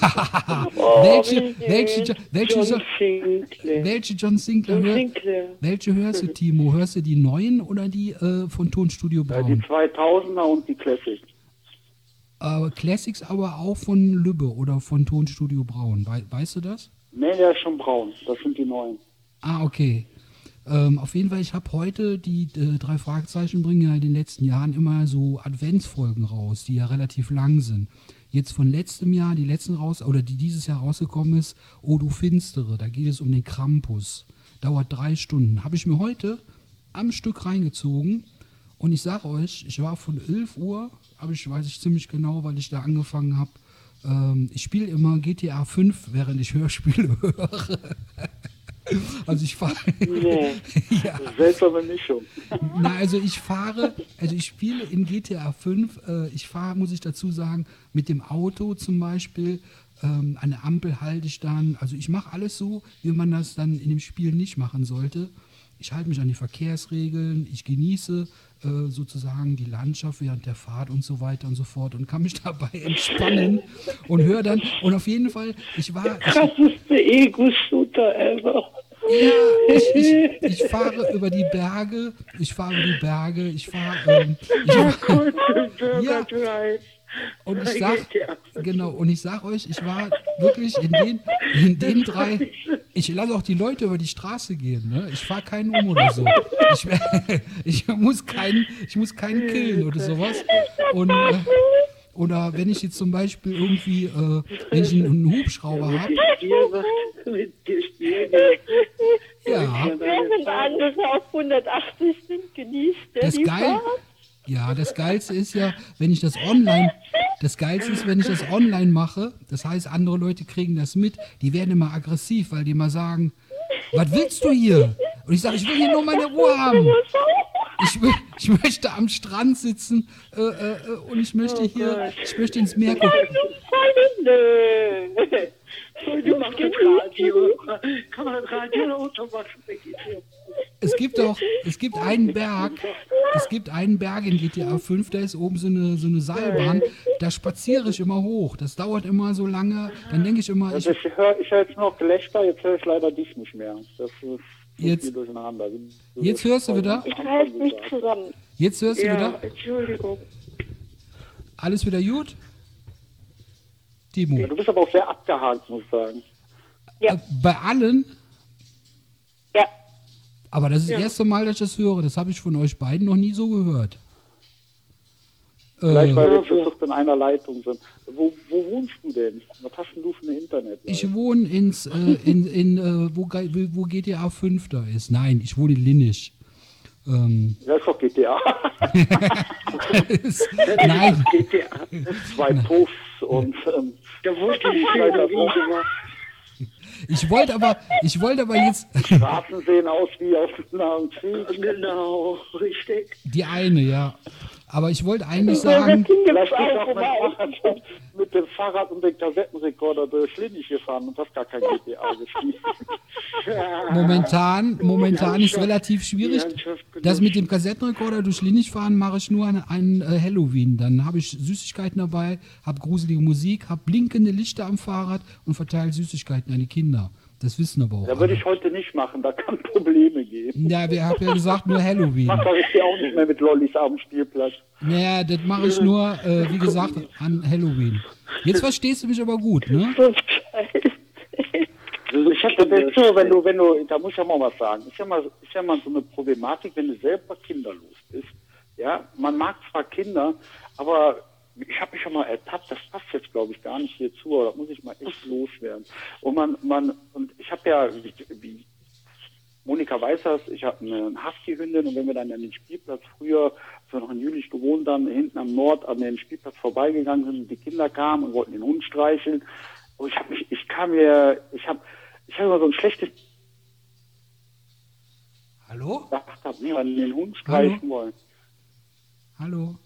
welche, welche, Jo- welche, John Jo- Sinclair. welche John Sinclair, John Sinclair. welche hörst du, Timo? Hörst du die neuen oder die äh, von Tonstudio Ja, die Braun? 2000er und die Classics. Äh, Classics aber auch von Lübbe oder von Tonstudio Braun. Wei weißt du das? Nee, der ist schon braun. Das sind die neuen. Ah, okay. Ähm, auf jeden Fall, ich habe heute die äh, drei Fragezeichen bringen ja in den letzten Jahren immer so Adventsfolgen raus, die ja relativ lang sind. Jetzt von letztem Jahr, die letzten raus, oder die dieses Jahr rausgekommen ist, O du Finstere, da geht es um den Krampus. Dauert drei Stunden. Habe ich mir heute am Stück reingezogen und ich sage euch, ich war von 11 Uhr, aber ich weiß ich ziemlich genau, weil ich da angefangen habe. Ähm, ich spiele immer GTA 5, während ich Hörspiele höre. Also ich fahre. Nee. ja. Seltsame Mischung. Na, also ich fahre, also ich spiele in GTA 5, äh, ich fahre, muss ich dazu sagen, mit dem Auto zum Beispiel, ähm, an der Ampel halte ich dann, also ich mache alles so, wie man das dann in dem Spiel nicht machen sollte. Ich halte mich an die Verkehrsregeln, ich genieße äh, sozusagen die Landschaft während der Fahrt und so weiter und so fort und kann mich dabei entspannen und höre dann, und auf jeden Fall, ich war, Krasseste Ego-Shooter ever. Ja, ich, ich, ich fahre über die Berge, ich fahre über die Berge, ich fahre, ähm, ich, Burger Ja. Und ich sag, genau, und ich sag euch, ich war wirklich in den, in den drei, ich lasse auch die Leute über die Straße gehen, ne? Ich fahre keinen um oder so. Ich, ich muss keinen, ich muss keinen killen oder sowas. Und, äh, oder wenn ich jetzt zum Beispiel irgendwie, äh, wenn ich einen, einen Hubschrauber habe, dir spielen. ja, Wenn andere auf 180 sind, genießt der Das geil, Fahrt. Ja, das Geilste ist ja, wenn ich das online, das Geilste ist, wenn ich das online mache, das heißt, andere Leute kriegen das mit, die werden immer aggressiv, weil die immer sagen, was willst du hier? Und ich sage, ich will hier nur meine Ruhe haben. Ich, will, ich möchte am Strand sitzen äh, äh, äh, und ich möchte hier, ich möchte ins Meer gucken. Nö. Du machst das Radio. Kann man Radio oder Auto machen? Es gibt auch, es gibt einen Berg, es gibt einen Berg in GTA 5, da ist oben so eine, so eine Seilbahn, da spaziere ich immer hoch. Das dauert immer so lange, dann denke ich immer, ich, Also ich höre ich hör jetzt noch Gelächter, jetzt höre ich leider dich nicht mehr. Das ist so Jetzt- durcheinander. Jetzt hörst du wieder? Ich reiß mich zusammen. jetzt hörst du Ja, wieder? Entschuldigung. Alles wieder gut? Timo. Ja, du bist aber auch sehr abgehakt, muss ich sagen. Ja. Äh, bei allen, Ja. Aber das ist Ja. das erste Mal, dass ich das höre. Das habe ich von euch beiden noch nie so gehört. Vielleicht, Äh, weil wir Ja, zu viert in einer Leitung sind. Wo, wo wohnst du denn? Was hast denn du für eine Internet? ich wohne ins, äh, in, in äh, wo, wo GTA 5 da ist. Nein, ich wohne in Linnich. Ähm, Ja, ist doch GTA. nein, GTA. Zwei Puffs und ähm, Da wusste ich nicht. Ich wollte aber, ich wollte aber jetzt Straßen sehen aus wie auf einem Krieg. Genau, richtig. die eine, ja. Aber ich wollte eigentlich sagen, du auch mit, Fahrrad, mit dem Fahrrad und dem Kassettenrekorder durch Linnich gefahren und hast gar kein GTA gespielt. momentan, momentan ist relativ schwierig. Das mit dem Kassettenrekorder durch Linnich fahren mache ich nur an, an äh, Halloween. Dann habe ich Süßigkeiten dabei, habe gruselige Musik, habe blinkende Lichter am Fahrrad und verteile Süßigkeiten an die Kinder. Das wissen aber auch. Da würde ich heute nicht machen, da kann Probleme geben. Ja, wir haben ja gesagt, nur Halloween. Mach doch ich auch nicht mehr mit Lollis am Spielplatz. Naja, das mache ich nur, äh, wie gesagt, an Halloween. Jetzt verstehst du mich aber gut, ne? Ich das ist so, wenn du, wenn du, da muss ich ja mal was sagen. Ist ja mal, ist ja mal so eine Problematik, wenn du selber kinderlos bist. Ja, man mag zwar Kinder, aber ich habe mich schon mal ertappt, das passt jetzt glaube ich gar nicht hierzu, aber da muss ich mal echt loswerden. Und man, man, und ich habe ja, wie, wie Monika weiß das, ich habe eine Husky-Hündin und wenn wir dann an den Spielplatz früher, als wir noch in Jülich gewohnt haben, hinten am Nord an den Spielplatz vorbeigegangen sind und die Kinder kamen und wollten den Hund streicheln. Und ich habe mich, ich kam mir, ich habe, ich habe immer so ein schlechtes Hallo? gedacht, hab, nee, an den Hund streichen wollen. Hallo?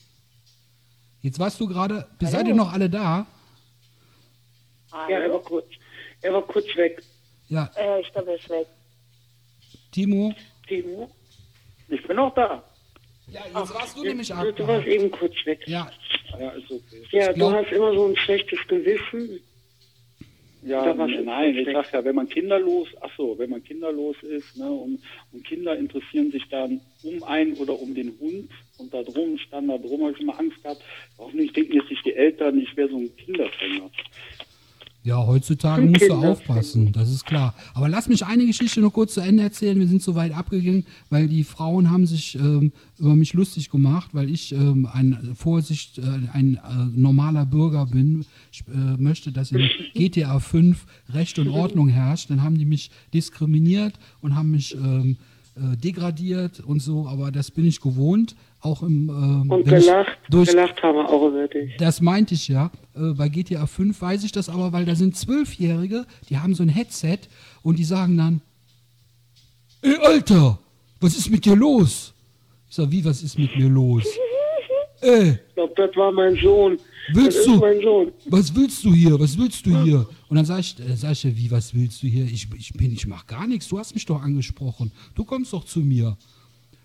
Jetzt warst du gerade, seid ihr noch alle da? Ja, er war kurz. Er war kurz weg. Ja, Äh, ich glaube, er ist weg. Timo? Timo? Ich bin noch da. Ja, jetzt warst du nämlich Du, du warst ab. eben kurz weg. Ja, Ja, ist okay. Ja, glaub- du hast immer so ein schlechtes Gewissen. Ja, nein, ich sag ja, wenn man kinderlos, ach so, wenn man kinderlos ist, ne, und, und Kinder interessieren sich dann um einen oder um den Hund und da drum, stand da drum, habe ich immer Angst gehabt, hoffentlich denken jetzt nicht die Eltern, ich wäre so ein Kinderfänger. ja, heutzutage musst du aufpassen, das ist klar. Aber lass mich eine Geschichte noch kurz zu Ende erzählen. Wir sind so weit abgegangen, weil die Frauen haben sich ähm, über mich lustig gemacht, weil ich ähm, ein Vorsicht, äh, ein äh, normaler Bürger bin. Ich äh, möchte, dass in GTA 5 Recht und Ordnung herrscht. Dann haben die mich diskriminiert und haben mich ähm, äh, degradiert und so, aber das bin ich gewohnt. Auch im ähm, Und wenn ich gelacht, durch gelacht haben wir auch über dich. das meinte ich ja. Äh, bei GTA 5 weiß ich das aber, weil da sind Zwölfjährige, die haben so ein Headset und die sagen dann, ey Alter, was ist mit dir los? Ich sag, wie, was ist mit mir los? Ey, Ich glaube, das war mein Sohn. Willst das du- ist mein Sohn. was willst du hier? Was willst du hier? Und dann sag ich, äh, sag ich, wie, was willst du hier? Ich, ich bin, ich mach gar nichts. Du hast mich doch angesprochen. Du kommst doch zu mir.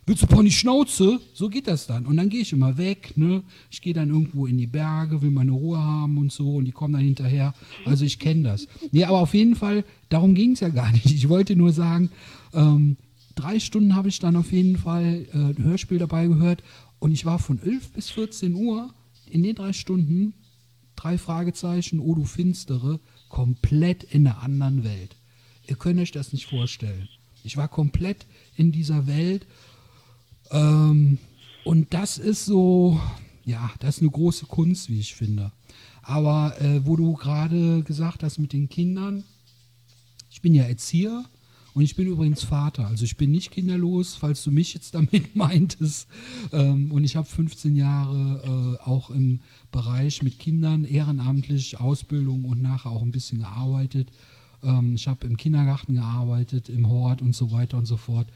Willst du Pony Schnauze? So geht das dann. Und dann gehe ich immer weg, ne? Ich gehe dann irgendwo in die Berge, will meine Ruhe haben und so und die kommen dann hinterher. Also ich kenne das. Nee, aber auf jeden Fall, darum ging es ja gar nicht. Ich wollte nur sagen, ähm, drei Stunden habe ich dann auf jeden Fall äh, ein Hörspiel dabei gehört und ich war von 11 bis 14 Uhr in den drei Stunden, drei Fragezeichen, oh du Finstere, komplett in einer anderen Welt. Ihr könnt euch das nicht vorstellen. Ich war komplett in dieser Welt ähm, und das ist so, ja, das ist eine große Kunst, wie ich finde. Aber äh, wo du gerade gesagt hast mit den Kindern, ich bin ja Erzieher und ich bin übrigens Vater. Also ich bin nicht kinderlos, falls du mich jetzt damit meintest. Ähm, und ich habe 15 Jahre äh, auch im Bereich mit Kindern ehrenamtlich Ausbildung und nachher auch ein bisschen gearbeitet. Ähm, ich habe im Kindergarten gearbeitet, im Hort und so weiter und so fort.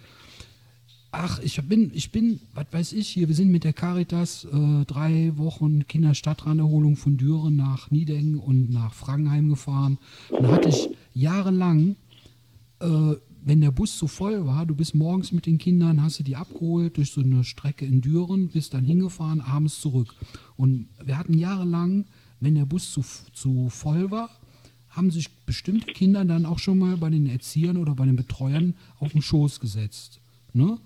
Ach, ich bin, ich bin, was weiß ich hier, wir sind mit der Caritas äh, drei Wochen Kinderstadtranderholung von Düren nach Niedengen und nach Frankenheim gefahren. Und da hatte ich jahrelang, äh, wenn der Bus zu voll war, du bist morgens mit den Kindern, hast du die abgeholt durch so eine Strecke in Düren, bist dann hingefahren, abends zurück. Und wir hatten jahrelang, wenn der Bus zu, zu voll war, haben sich bestimmte Kinder dann auch schon mal bei den Erziehern oder bei den Betreuern auf den Schoß gesetzt. Ne?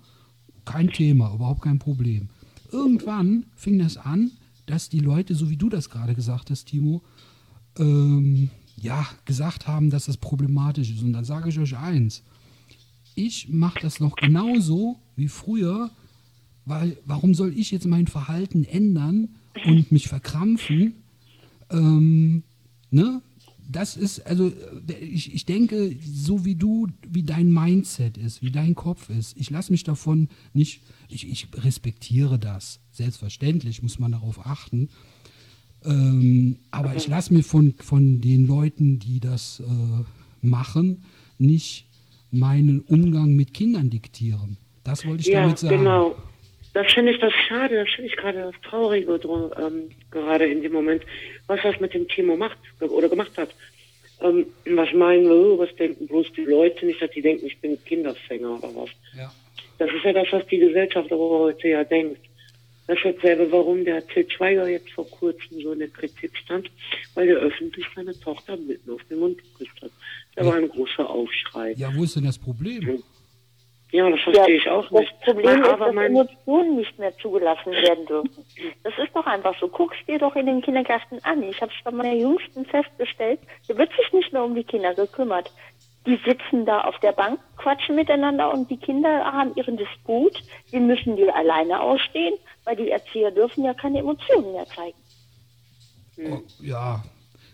Kein Thema, überhaupt kein Problem. Irgendwann fing das an, dass die Leute, so wie du das gerade gesagt hast, Timo, ähm, ja, gesagt haben, dass das problematisch ist. Und dann sage ich euch eins. Ich mache das noch genauso wie früher, weil warum soll ich jetzt mein Verhalten ändern und mich verkrampfen? Ähm, ne? Das ist, also ich, ich denke, so wie du, wie dein Mindset ist, wie dein Kopf ist, ich lasse mich davon nicht, ich, ich respektiere das. Selbstverständlich muss man darauf achten. Ähm, aber ich lasse mir von, von den Leuten, die das äh, machen, nicht meinen Umgang mit Kindern diktieren. Das wollte ich ja, damit sagen. genau. Das finde ich das schade, das finde ich gerade das Traurige ähm, gerade in dem Moment, was das mit dem Timo macht oder gemacht hat. Ähm, was meinen wir, was denken bloß die Leute nicht, dass die denken, ich bin Kinderfänger oder was. Ja. Das ist ja das, was die Gesellschaft aber heute ja denkt. Das ist dasselbe, warum der Til Schweiger jetzt vor kurzem so in der Kritik stand, weil er öffentlich seine Tochter mitten auf den Mund geküsst hat. Da war ein großer Aufschrei. Ja, wo ist denn das Problem? Ja, das verstehe ich auch das nicht. Problem Weil ist, aber dass mein, Emotionen nicht mehr zugelassen werden dürfen. Das ist doch einfach so. Guck's dir doch in den Kindergärten an. Ich habe es bei meiner Jüngsten festgestellt, da wird sich nicht mehr um die Kinder gekümmert. Die sitzen da auf der Bank, quatschen miteinander und die Kinder haben ihren Disput. Den müssen die alleine ausstehen, weil die Erzieher dürfen ja keine Emotionen mehr zeigen. Oh, ja,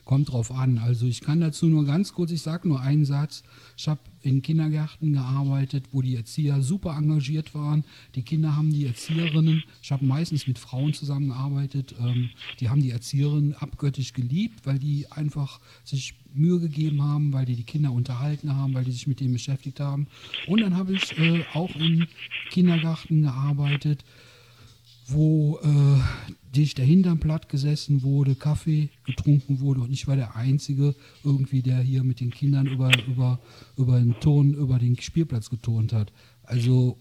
kommt drauf an. Also ich kann dazu nur ganz kurz, ich sage nur einen Satz. Ich habe in Kindergärten gearbeitet, wo die Erzieher super engagiert waren. Die Kinder haben die Erzieherinnen, ich habe meistens mit Frauen zusammengearbeitet, ähm, die haben die Erzieherinnen abgöttisch geliebt, weil die einfach sich Mühe gegeben haben, weil die die Kinder unterhalten haben, weil die sich mit denen beschäftigt haben. Und dann habe ich äh, auch in Kindergärten gearbeitet, wo äh, dicht der Hintern platt gesessen wurde, Kaffee getrunken wurde und ich war der Einzige irgendwie, der hier mit den Kindern über, über, über den Turn, über den Spielplatz geturnt hat. Also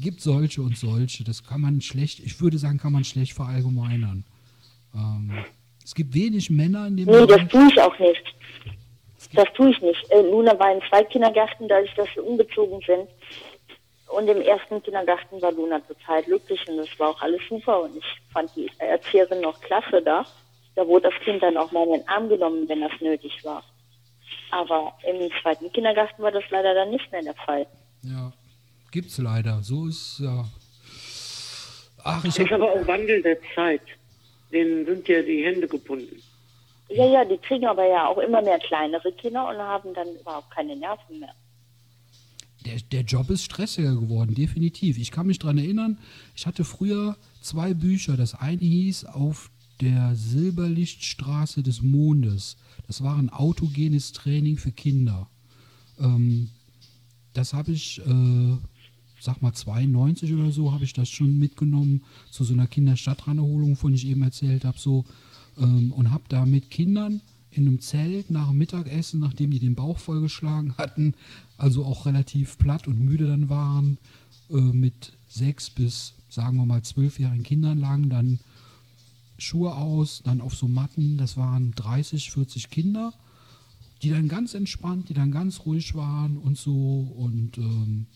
gibt solche und solche. Das kann man schlecht, ich würde sagen, kann man schlecht verallgemeinern. Ähm, es gibt wenig Männer in dem Nee, das Bereich. tue ich auch nicht. Das tue ich nicht. Äh, Luna war in zwei Kindergärten, da ich das umgezogen sind. Und im ersten Kindergarten war Luna total glücklich und es war auch alles super und ich fand die Erzieherin noch klasse da. Da wurde das Kind dann auch mal in den Arm genommen, wenn das nötig war. Aber im zweiten Kindergarten war das leider dann nicht mehr der Fall. Ja, gibt's leider. So ist ja. Ach, ich das ist hab, aber auch Wandel der Zeit. Denen sind ja die Hände gebunden. Ja, ja, die kriegen aber ja auch immer mehr kleinere Kinder und haben dann überhaupt keine Nerven mehr. Der, der Job ist stressiger geworden, definitiv. Ich kann mich daran erinnern, ich hatte früher zwei Bücher. Das eine hieß Auf der Silberlichtstraße des Mondes. Das war ein autogenes Training für Kinder. Ähm, das habe ich, äh, sag mal 92 oder so, habe ich das schon mitgenommen zu so einer Kinderstadtranderholung, von ich eben erzählt habe, so ähm, und habe da mit Kindern in einem Zelt nach dem Mittagessen, nachdem die den Bauch vollgeschlagen hatten, also auch relativ platt und müde dann waren, äh, mit sechs bis sagen wir mal zwölfjährigen Kindern lang, dann Schuhe aus, dann auf so Matten, das waren 30, 40 Kinder, die dann ganz entspannt, die dann ganz ruhig waren und so und ähm,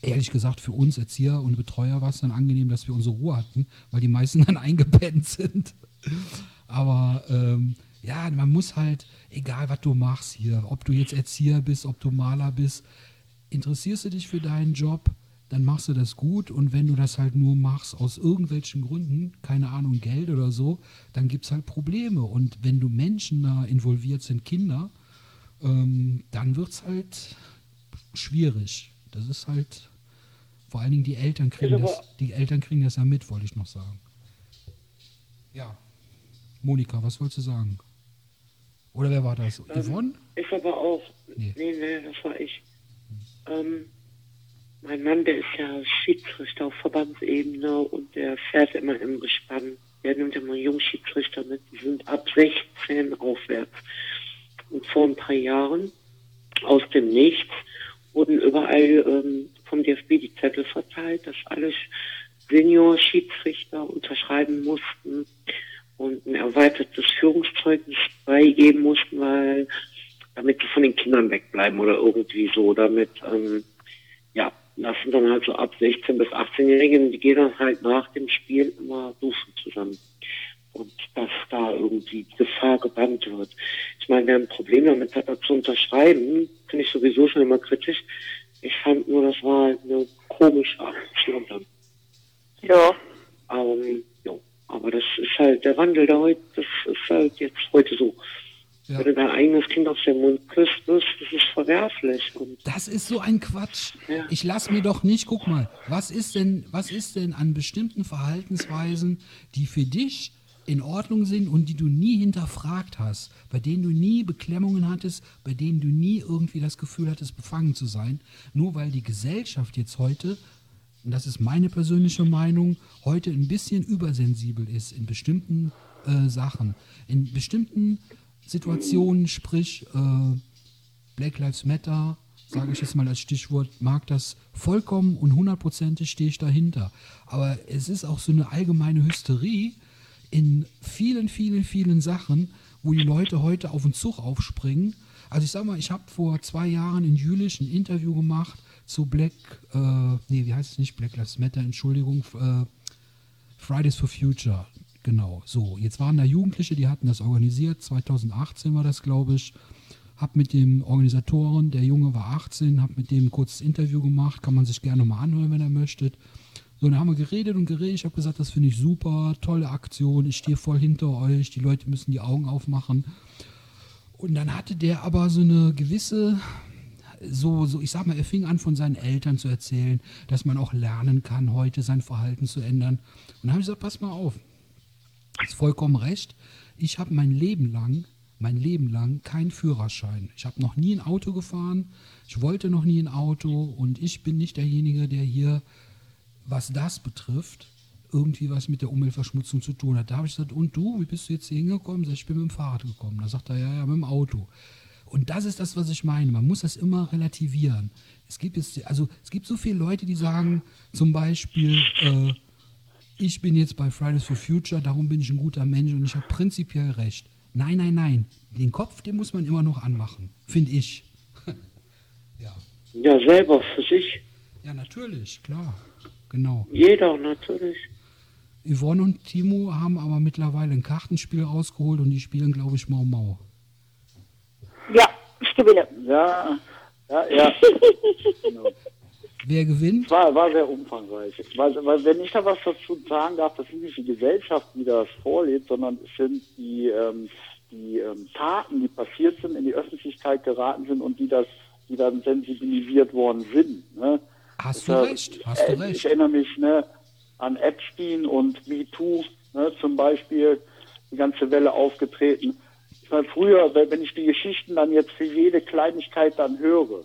ehrlich gesagt, für uns Erzieher und Betreuer war es dann angenehm, dass wir unsere Ruhe hatten, weil die meisten dann eingepennt sind. Aber ähm, ja, man muss halt, egal was du machst hier, ob du jetzt Erzieher bist, ob du Maler bist, interessierst du dich für deinen Job, dann machst du das gut und wenn du das halt nur machst aus irgendwelchen Gründen, keine Ahnung, Geld oder so, dann gibt es halt Probleme. Und wenn du Menschen da involviert sind, Kinder, ähm, dann wird es halt schwierig. Das ist halt, vor allen Dingen die Eltern kriegen das, die Eltern kriegen das ja mit, wollte ich noch sagen. Ja. Monika, was wolltest du sagen? Oder wer war das? Yvonne? Ist aber auch. Nee. Nee, nee, das war ich. Ähm, mein Mann, der ist ja Schiedsrichter auf Verbandsebene und der fährt immer im Gespann. Der nimmt immer Jungschiedsrichter mit, die sind ab 16 aufwärts. Und vor ein paar Jahren, aus dem Nichts, wurden überall ähm, vom DFB die Zettel verteilt, dass alle Senior-Schiedsrichter unterschreiben mussten und ein erweitertes Führungszeugnis beigeben mussten, weil damit die von den Kindern wegbleiben oder damit ähm, ja lassen dann halt so ab 16 bis 18-Jährigen, die gehen dann halt nach dem Spiel immer duschen zusammen. Und dass da irgendwie die Gefahr gebannt wird. Ich meine, wer ein Problem damit hat, das zu unterschreiben, finde ich sowieso schon immer kritisch. Ich fand nur, das war halt eine komische Aktion dann. Ja. Ähm, ja. Aber das ist halt der Wandel da heute, das ist halt jetzt heute so. Ja. Wenn du dein eigenes Kind auf den Mund küsst, das, das ist verwerflich. Und Das ist so ein Quatsch. Ja. Ich lass mir doch nicht, guck mal, was ist denn, was ist denn an bestimmten Verhaltensweisen, die für dich in Ordnung sind und die du nie hinterfragt hast, bei denen du nie Beklemmungen hattest, bei denen du nie irgendwie das Gefühl hattest, befangen zu sein, nur weil die Gesellschaft jetzt heute, und das ist meine persönliche Meinung, heute ein bisschen übersensibel ist in bestimmten äh, Sachen, in bestimmten Situationen, sprich äh, Black Lives Matter, sage ich jetzt mal als Stichwort, mag das vollkommen und hundertprozentig stehe ich dahinter. Aber es ist auch so eine allgemeine Hysterie in vielen, vielen, vielen Sachen, wo die Leute heute auf den Zug aufspringen. Also ich sag mal, ich habe vor zwei Jahren in Jülich ein Interview gemacht zu Black, äh, nee, wie heißt es nicht, Black Lives Matter, Entschuldigung, äh, Fridays for Future, genau. So, jetzt waren da Jugendliche, die hatten das organisiert, 2018 war das, glaube ich. Hab mit dem Organisatoren, der Junge war 18, hab mit dem ein kurzes Interview gemacht, kann man sich gerne mal anhören, wenn er möchte. So, dann haben wir geredet und geredet. Ich habe gesagt, das finde ich super, tolle Aktion, ich stehe voll hinter euch, die Leute müssen die Augen aufmachen. Und dann hatte der aber so eine gewisse, so, so, ich sag mal, er fing an von seinen Eltern zu erzählen, dass man auch lernen kann, heute sein Verhalten zu ändern. Und dann habe ich gesagt, pass mal auf, ist vollkommen recht. Ich habe mein Leben lang, mein Leben lang keinen Führerschein. Ich habe noch nie ein Auto gefahren. Ich wollte noch nie ein Auto und ich bin nicht derjenige, der hier, was das betrifft, irgendwie was mit der Umweltverschmutzung zu tun hat. Da habe ich gesagt, und du, wie bist du jetzt hier hingekommen? Ich bin mit dem Fahrrad gekommen. Da sagt er, ja, ja, mit dem Auto. Und das ist das, was ich meine. Man muss das immer relativieren. Es gibt jetzt, also es gibt so viele Leute, die sagen, zum Beispiel, äh, ich bin jetzt bei Fridays for Future, darum bin ich ein guter Mensch und ich habe prinzipiell recht. Nein, nein, nein. Den Kopf, den muss man immer noch anmachen, finde ich. ja. ja, selber für sich. ja, natürlich, klar. Genau. Jeder natürlich. Yvonne und Timo haben aber mittlerweile ein Kartenspiel rausgeholt und die spielen, glaube ich, Mau Mau. Ja, ich gewinne. Ja, ja, ja. genau. Wer gewinnt? war, war sehr umfangreich. Weil, weil wenn ich da was dazu sagen darf, das ist nicht die Gesellschaft, die das vorlebt, sondern es sind die, ähm, die ähm, Taten, die passiert sind, in die Öffentlichkeit geraten sind und die das, die dann sensibilisiert worden sind. Ne? Hast du recht, hast du äh, Ich recht. erinnere mich ne, an Epstein und MeToo ne, zum Beispiel, die ganze Welle aufgetreten. Ich meine, früher, wenn ich die Geschichten dann jetzt für jede Kleinigkeit dann höre,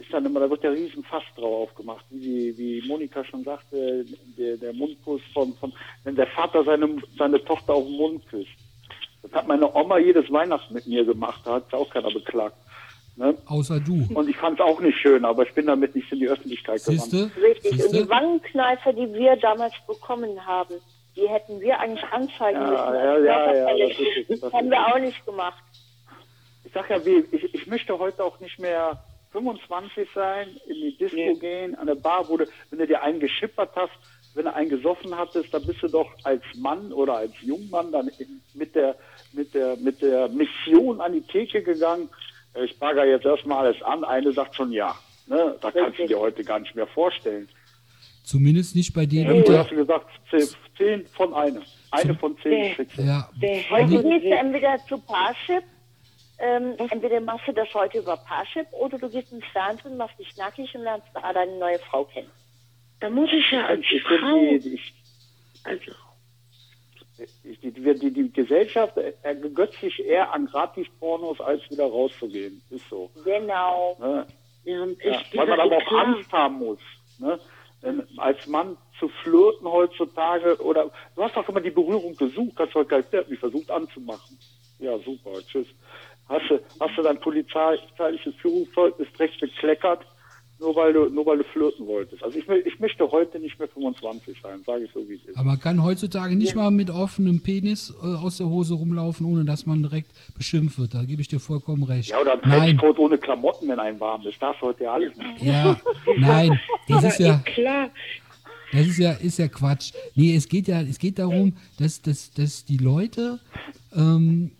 ist dann immer, da wird der Riesenfass drauf aufgemacht, wie, die- wie Monika schon sagte, der, der Mundkuss von, von, wenn der Vater seine, seine Tochter auf den Mund küsst. Das hat meine Oma jedes Weihnachten mit mir gemacht, da hat auch keiner beklagt. Ne? Außer du. Und ich fand es auch nicht schön, aber ich bin damit nicht in die Öffentlichkeit. Siehste? Richtig. Und die Siehste? Wangenkneifer, die wir damals bekommen haben, die hätten wir eigentlich anzeigen Ja, müssen. ja, ja, ja, Körperverletzung. das ist das haben wir auch nicht gemacht. Ich sag ja, wie, ich, ich möchte heute auch nicht mehr 25 sein, in die Disco Nee. gehen, an der Bar, wo du, wenn du dir einen geschippert hast, wenn du einen gesoffen hattest, dann bist du doch als Mann oder als Jungmann dann in, mit der, mit der, mit der Mission an die Theke gegangen. Äh, Ich bagger jetzt erstmal alles an. Eine sagt schon ja. Ne? Da kannst du dir heute gar nicht mehr vorstellen. Zumindest nicht bei denen Du unter. hast du gesagt, zehn, zehn von einer. Eine von zehn Nee. Ja, Heute gehst du entweder zu Parship, ähm, entweder machst du das heute über Parship oder du gehst ins Fernsehen, machst dich nackig und lernst da deine neue Frau kennen. Da muss ich ja als Ich Frau, die, die, also, die, die, die, die Gesellschaft ergötzt sich eher an Gratis-Pornos, als wieder rauszugehen. Ist so. Genau. Ne? ja, ich, Ja, weil man aber auch klar. Angst haben muss. Ne? Denn als Mann zu flirten heutzutage, oder du hast doch immer die Berührung gesucht, hast der hat mich versucht anzumachen. Ja, super, tschüss. Hast du, hast du dein polizeiliches Führungszeugnis direkt bekleckert, nur weil du, nur weil du flirten wolltest. Also ich, ich möchte heute nicht mehr 25 sein, sage ich so wie es ist. Aber man kann heutzutage nicht mal mit offenem Penis äh, aus der Hose rumlaufen, ohne dass man direkt beschimpft wird. Da gebe ich dir vollkommen recht. Ja, oder ein Nein, Trenchcoat ohne Klamotten, wenn ein warm ist. Darfst du heute ja alles machen. ja, nein, das ist ja, klar. das ist ja, ist ja Quatsch. Nee, es geht ja, es geht darum, dass, dass, dass die Leute, ähm, äh,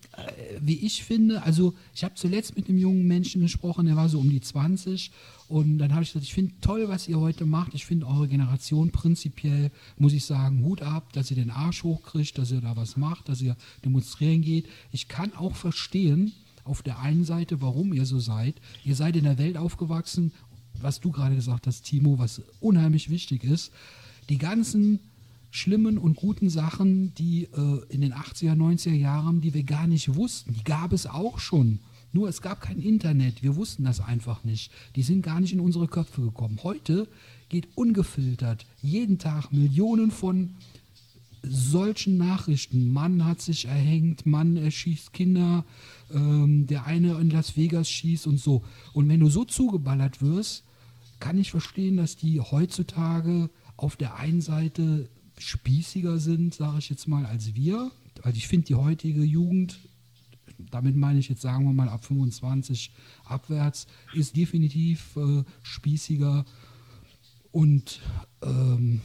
wie ich finde, also ich habe zuletzt mit einem jungen Menschen gesprochen, der war so um die 20 und dann habe ich gesagt, ich finde toll, was ihr heute macht. Ich finde eure Generation prinzipiell, muss ich sagen, Hut ab, dass ihr den Arsch hochkriegt, dass ihr da was macht, dass ihr demonstrieren geht. Ich kann auch verstehen, auf der einen Seite, warum ihr so seid. Ihr seid in der Welt aufgewachsen, was du gerade gesagt hast, Timo, was unheimlich wichtig ist. Die ganzen schlimmen und guten Sachen, die äh, in den 80er, 90er Jahren, die wir gar nicht wussten, die gab es auch schon. Nur es gab kein Internet, wir wussten das einfach nicht. Die sind gar nicht in unsere Köpfe gekommen. Heute geht ungefiltert jeden Tag Millionen von solchen Nachrichten. Mann hat sich erhängt, Mann erschießt Kinder, ähm, der eine in Las Vegas schießt und so. Und wenn du so zugeballert wirst, kann ich verstehen, dass die heutzutage auf der einen Seite spießiger sind, sage ich jetzt mal, als wir. Also ich finde die heutige Jugend, damit meine ich jetzt sagen wir mal ab 25 abwärts, ist definitiv äh, spießiger und ähm,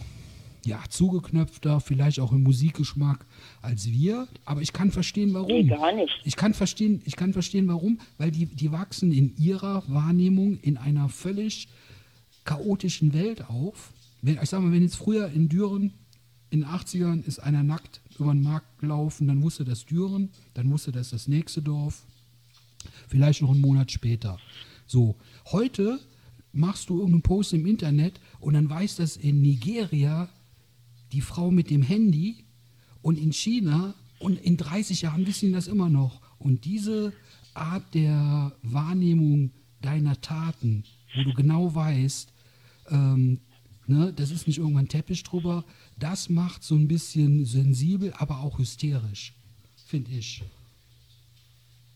ja, zugeknöpfter, vielleicht auch im Musikgeschmack als wir. Aber ich kann verstehen, warum. Nee, gar nicht. Ich kann verstehen, ich kann verstehen, warum, weil die, die wachsen in ihrer Wahrnehmung in einer völlig chaotischen Welt auf. Wenn, ich sag mal, wenn jetzt früher in Düren in den 80ern ist einer nackt über den Markt gelaufen, dann wusste das Düren, dann wusste das das nächste Dorf, vielleicht noch einen Monat später. So, heute machst du irgendeinen Post im Internet und dann weiß das in Nigeria die Frau mit dem Handy und in China und in 30 Jahren wissen das immer noch. Und diese Art der Wahrnehmung deiner Taten, wo du genau weißt, ähm, ne, das ist nicht irgendwann Teppich drüber, das macht so ein bisschen sensibel, aber auch hysterisch, finde ich.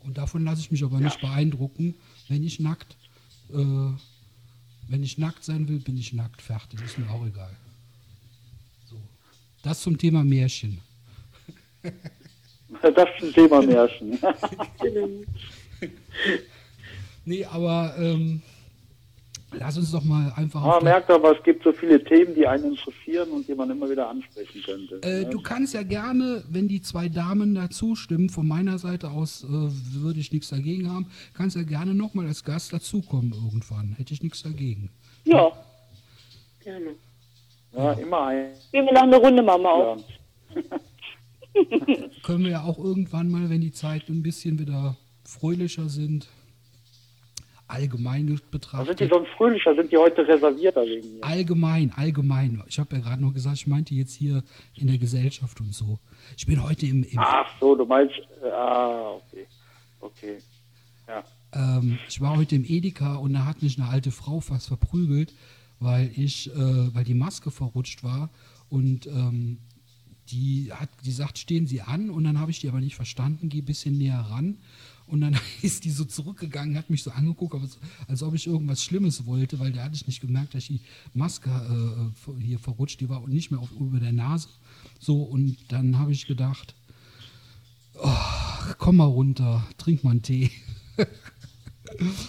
Und davon lasse ich mich aber nicht beeindrucken, wenn ich nackt, äh, wenn ich nackt sein will, bin ich nackt, fertig, ist mir auch egal. So. Das zum Thema Märchen. Das ein Thema Märchen. Nee, aber ähm, lass uns doch mal einfach Man der- merkt aber, es gibt so viele Themen, die einen interessieren und die man immer wieder ansprechen könnte. Äh, ne? du kannst ja gerne, wenn die zwei Damen da zustimmen, von meiner Seite aus äh, würde ich nichts dagegen haben, kannst ja gerne nochmal als Gast dazukommen irgendwann. Hätte ich nichts dagegen. Ja, Gerne. ja, immer ein. spielen wir noch eine Runde, Mama auf. Ja. Können wir ja auch irgendwann mal, wenn die Zeit ein bisschen wieder fröhlicher sind, allgemein Da sind die betrachtet. sonst fröhlicher, sind die heute reservierter wegen mir. Allgemein, allgemein. Ich habe ja gerade noch gesagt, ich meinte jetzt hier in der Gesellschaft und so. Ich bin heute im, im Ach so, du meinst, äh, ah, okay. Okay. Ja. Ähm, ich war heute im Edeka und da hat mich eine alte Frau fast verprügelt, weil ich, äh, weil die Maske verrutscht war und ähm, die hat, die sagt, stehen Sie an und dann habe ich die aber nicht verstanden, gehe ein bisschen näher ran und dann ist die so zurückgegangen, hat mich so angeguckt, als, als ob ich irgendwas Schlimmes wollte, weil da hatte ich nicht gemerkt, dass die Maske äh, hier verrutscht, die war nicht mehr auf, über der Nase. So und dann habe ich gedacht, oh, komm mal runter, trink mal einen Tee.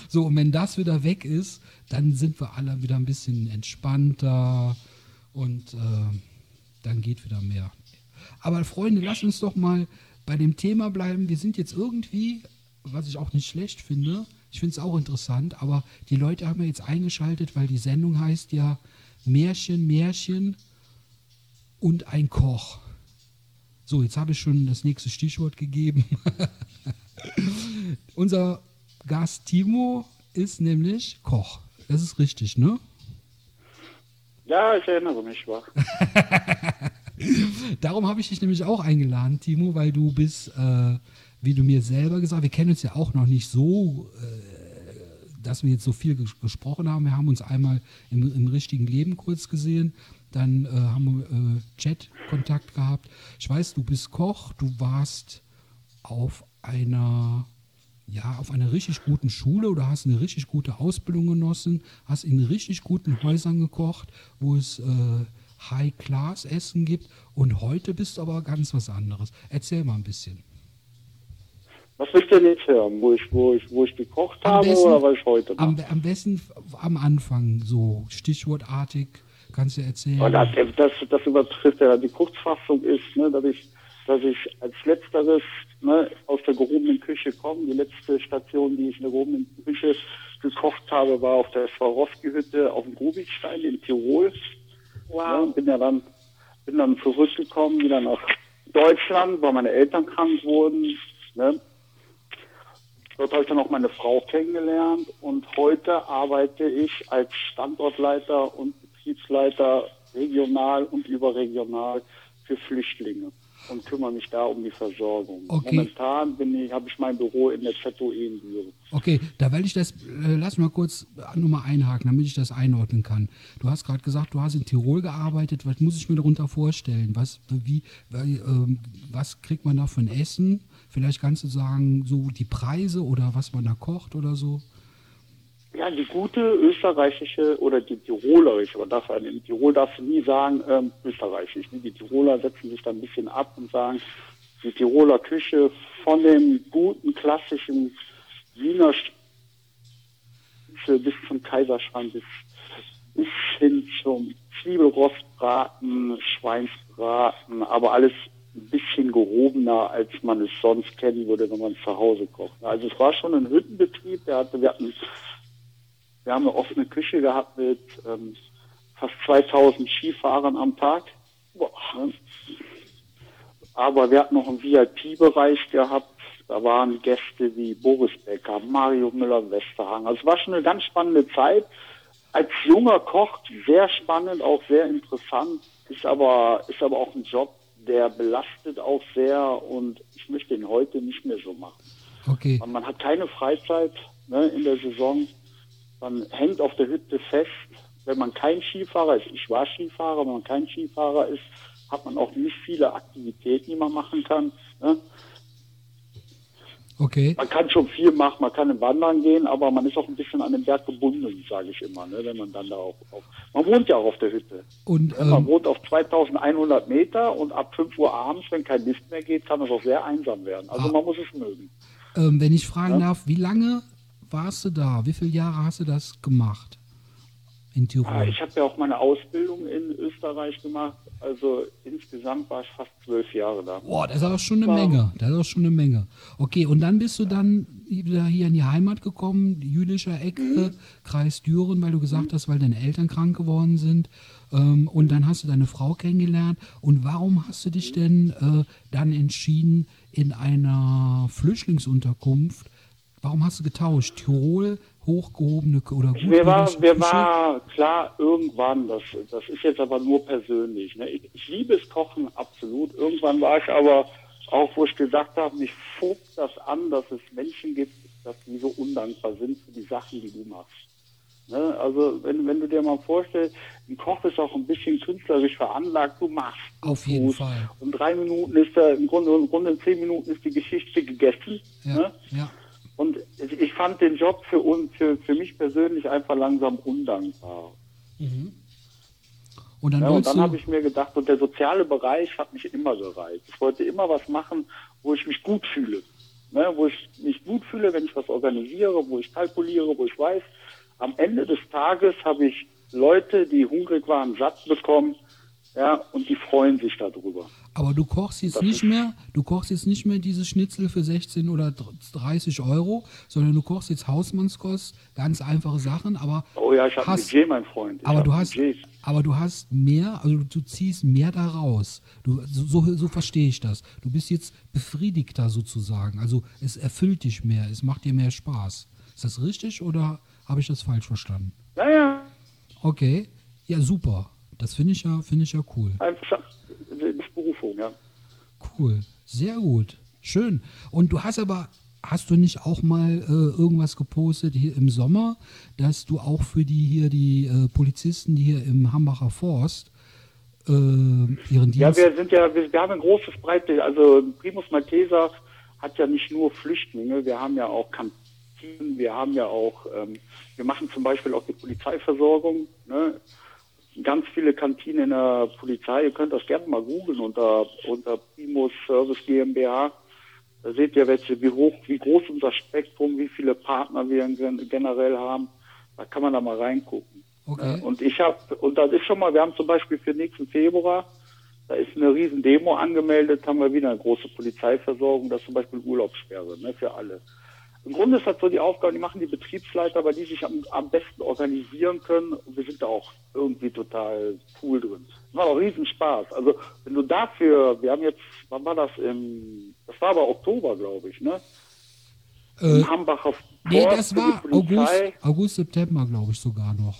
So, und wenn das wieder weg ist, dann sind wir alle wieder ein bisschen entspannter und äh, dann geht wieder mehr. Aber Freunde, lasst uns doch mal bei dem Thema bleiben. Wir sind jetzt irgendwie, was ich auch nicht schlecht finde, ich finde es auch interessant, aber die Leute haben ja jetzt eingeschaltet, weil die Sendung heißt ja Märchen, Märchen und ein Koch. So, jetzt habe ich schon das nächste Stichwort gegeben. Unser Gast Timo ist nämlich Koch. Das ist richtig, ne? ja, ich erinnere mich, war. Darum habe ich dich nämlich auch eingeladen, Timo, weil du bist, äh, wie du mir selber gesagt, wir kennen uns ja auch noch nicht so, äh, dass wir jetzt so viel ges gesprochen haben. Wir haben uns einmal im, im richtigen Leben kurz gesehen, dann äh, haben wir äh, Chat-Kontakt gehabt. Ich weiß, du bist Koch, du warst auf einer ja, auf einer richtig guten Schule oder hast eine richtig gute Ausbildung genossen, hast in richtig guten Häusern gekocht, wo es äh, High-Class-Essen gibt und heute bist du aber ganz was anderes. Erzähl mal ein bisschen. Was willst du denn jetzt hören? Wo ich, wo ich, wo ich gekocht Am habe besten- oder was ich heute mache? Am, am besten am Anfang, so stichwortartig, kannst du erzählen. Aber das, das, das übertrifft ja die Kurzfassung ist, ne, dass ich, dass ich als letzteres ne, aus der gehobenen Küche komme. Die letzte Station, die ich in der gehobenen Küche gekocht habe, war auf der Swarovski-Hütte auf dem Rubinstein in Tirol. Ja, bin ja dann, bin dann zurückgekommen, wieder nach Deutschland, weil meine Eltern krank wurden. Ne? Dort habe ich dann auch meine Frau kennengelernt und heute arbeite ich als Standortleiter und Betriebsleiter regional und überregional für Flüchtlinge und kümmere mich da um die Versorgung. Okay. Momentan bin ich, habe ich mein Büro in der ZOE in Büren. Okay, da werde ich das, äh, lass mal kurz nochmal einhaken, damit ich das einordnen kann. Du hast gerade gesagt, du hast in Tirol gearbeitet. Was muss ich mir darunter vorstellen? Was, wie, ähm, was kriegt man da für ein Essen? Vielleicht kannst du sagen, so die Preise oder was man da kocht oder so. Ja, die gute österreichische oder die tirolerische, aber darf, in Tirol darfst du nie sagen ähm, österreichisch. Ne? Die Tiroler setzen sich da ein bisschen ab und sagen, die Tiroler Küche von dem guten klassischen Wiener bis zum Kaiserschrank bis, bis hin zum Zwiebelrostbraten, Schweinsbraten, aber alles ein bisschen gehobener, als man es sonst kennen würde, wenn man zu Hause kocht. Also es war schon ein Hüttenbetrieb, der hatte, wir hatten wir haben eine offene Küche gehabt mit ähm, fast 2000 Skifahrern am Tag. Boah? Aber wir hatten noch einen VIP-Bereich gehabt. Da waren Gäste wie Boris Becker, Mario Müller-Westerhang. Also es war schon eine ganz spannende Zeit. Als junger Koch sehr spannend, auch sehr interessant. Ist aber, ist aber auch ein Job, der belastet auch sehr und ich möchte ihn heute nicht mehr so machen. Okay, man hat keine Freizeit ne, in der Saison. Man hängt auf der Hütte fest. Wenn man kein Skifahrer ist, ich war Skifahrer, wenn man kein Skifahrer ist, hat man auch nicht viele Aktivitäten, die man machen kann. Ne? okay. Man kann schon viel machen, man kann im Wandern gehen, aber man ist auch ein bisschen an den Berg gebunden, sage ich immer, ne, wenn man dann da auch, auch. Man wohnt ja auch auf der Hütte. Und Man ähm, wohnt auf 2100 Meter und ab 5 Uhr abends, wenn kein Lift mehr geht, kann es auch sehr einsam werden. Also Ah. man muss es mögen. ähm, wenn ich fragen Ja? darf, wie lange warst du da? Wie viele Jahre hast du das gemacht? In Tirol? ich habe ja auch meine Ausbildung in Österreich gemacht. Also insgesamt war ich fast zwölf Jahre da. Boah, das ist aber schon eine Wow. Menge. Das ist auch schon eine Menge. Okay, und dann bist du dann wieder hier in die Heimat gekommen, die jüdische Ecke, Mhm. Kreis Düren, weil du gesagt hast, weil deine Eltern krank geworden sind. Ähm, und dann hast du deine Frau kennengelernt. Und warum hast du dich denn äh, dann entschieden, in einer Flüchtlingsunterkunft, warum hast du getauscht? Tirol, hochgehobene oder gut Mir war, mir war klar, irgendwann, das, das ist jetzt aber nur persönlich. Ne? Ich, ich liebe es Kochen, absolut. Irgendwann war ich aber auch, wo ich gesagt habe, mich fucht das an, dass es Menschen gibt, dass die so undankbar sind für die Sachen, die du machst. Ne? Also wenn, wenn du dir mal vorstellst, ein Koch ist auch ein bisschen künstlerisch veranlagt, du machst. Auf jeden tust. Fall. Und drei Minuten ist da, im Grunde, im Grunde in zehn Minuten ist die Geschichte gegessen. Ja, Ne? ja. Und ich ich fand den Job für uns, für, für mich persönlich einfach langsam undankbar. Und dann Ja, und dann habe ich mir gedacht, und der soziale Bereich hat mich immer gereizt. Ich wollte immer was machen, wo ich mich gut fühle. Ne, wo ich mich gut fühle, wenn ich was organisiere, wo ich kalkuliere, wo ich weiß, am Ende des Tages habe ich Leute, die hungrig waren, satt bekommen, ja, und die freuen sich darüber. Aber du kochst jetzt Das nicht mehr, du kochst jetzt nicht mehr dieses Schnitzel für 16 oder 30 Euro, sondern du kochst jetzt Hausmannskost, ganz einfache Sachen, aber Oh ja, ich habe Budget, mein Freund. Ich aber du hast, aber du hast mehr, also du, du ziehst mehr daraus. Du, so, so, so verstehe ich das. Du bist jetzt befriedigter sozusagen. Also es erfüllt dich mehr, es macht dir mehr Spaß. Ist das richtig oder habe ich das falsch verstanden? Ja, ja, Okay, ja super. Das finde ich ja, finde ich ja cool. einfach, Berufung, ja. Cool, sehr gut, schön. Und du hast aber, hast du nicht auch mal äh, irgendwas gepostet hier im Sommer, dass du auch für die hier die äh, Polizisten, die hier im Hambacher Forst äh, ihren Ja, Dienst wir sind ja, wir, wir haben ein großes Breite, also Primus Malteser hat ja nicht nur Flüchtlinge, wir haben ja auch Kantinen, wir haben ja auch, ähm, wir machen zum Beispiel auch die Polizeiversorgung, ne? Ganz viele Kantinen in der Polizei, ihr könnt das gerne mal googeln unter, unter Primus Service GmbH. Da seht ihr, welche, wie hoch, wie groß unser Spektrum, wie viele Partner wir generell haben. Da kann man da mal reingucken. Okay. Und ich habe, und das ist schon mal, wir haben zum Beispiel für nächsten Februar, da ist eine riesen Demo angemeldet, haben wir wieder eine große Polizeiversorgung, das ist zum Beispiel Urlaubssperre, ne, für alle. Im Grunde ist das so die Aufgabe, die machen die Betriebsleiter, weil die sich am, am besten organisieren können. Und wir sind da auch irgendwie total cool drin. Das war auch riesen Spaß. Also wenn du dafür, wir haben jetzt, wann war das? Im, das war aber Oktober, glaube ich, ne? Äh, Hambacher nee, das war. August, August, September, glaube ich sogar noch.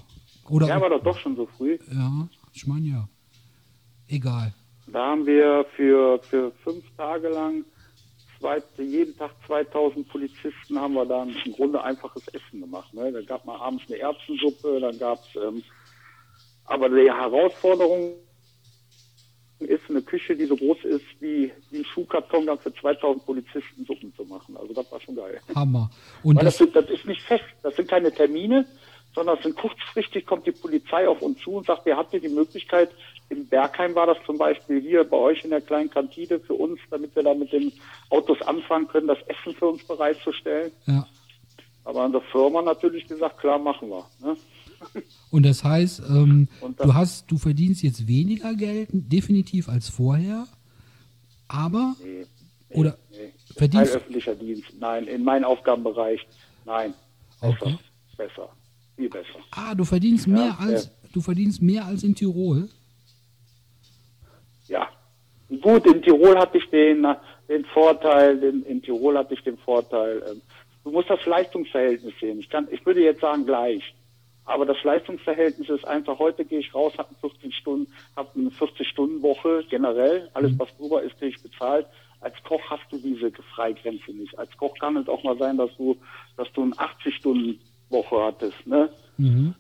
Oder Ja, war doch doch schon so früh. ja, ich meine ja. Egal. Da haben wir für, für fünf Tage lang zwei, jeden Tag 2000 Polizisten haben wir dann im Grunde einfaches Essen gemacht. Ne? Da gab man abends eine Erbsensuppe, dann gab es, ähm, aber die Herausforderung ist eine Küche, die so groß ist wie, wie ein Schuhkarton, dann für 2000 Polizisten Suppen zu machen. Also das war schon geil. Hammer. Und Weil das, das, sind, das ist nicht fest, das sind keine Termine, sondern es sind kurzfristig kommt die Polizei auf uns zu und sagt, ihr habt ihr die Möglichkeit, in Bergheim war das zum Beispiel hier bei euch in der kleinen Kantine für uns, damit wir da mit den Autos anfangen können, das Essen für uns bereitzustellen. ja. Aber an der Firma natürlich gesagt, klar machen wir. Ne? Und das heißt, ähm, Und das- du hast, du verdienst jetzt weniger Geld, definitiv als vorher, aber Nee, oder nee. Kein verdienst öffentlicher Dienst. Nein, in meinem Aufgabenbereich. Nein. Besser. Okay. Besser. Viel besser. ah, du verdienst Ja, mehr als du verdienst mehr als in Tirol. Ja. Gut, in Tirol hatte ich den, den Vorteil, in, in Tirol hatte ich den Vorteil, ähm, du musst das Leistungsverhältnis sehen. Ich kann, ich würde jetzt sagen gleich. Aber das Leistungsverhältnis ist einfach, heute gehe ich raus, habe 14 Stunden, habe eine 40-Stunden-Woche generell. Alles, was drüber ist, kriege ich bezahlt. Als Koch hast du diese Freigrenze nicht. Als Koch kann es auch mal sein, dass du, dass du eine 80-Stunden-Woche hattest, ne? Mhm.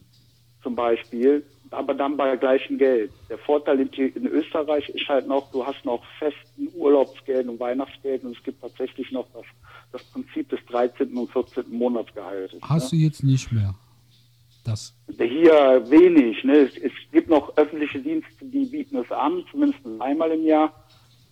zum Beispiel, aber dann bei gleichem Geld. Der Vorteil in, in Österreich ist halt noch, du hast noch festen Urlaubsgeld und Weihnachtsgeld und es gibt tatsächlich noch das, das Prinzip des 13. und 14. Monatsgehaltes. Hast ne? du jetzt nicht mehr. Das. Hier wenig. Ne? Es, es gibt noch öffentliche Dienste, die bieten es an, zumindest einmal im Jahr.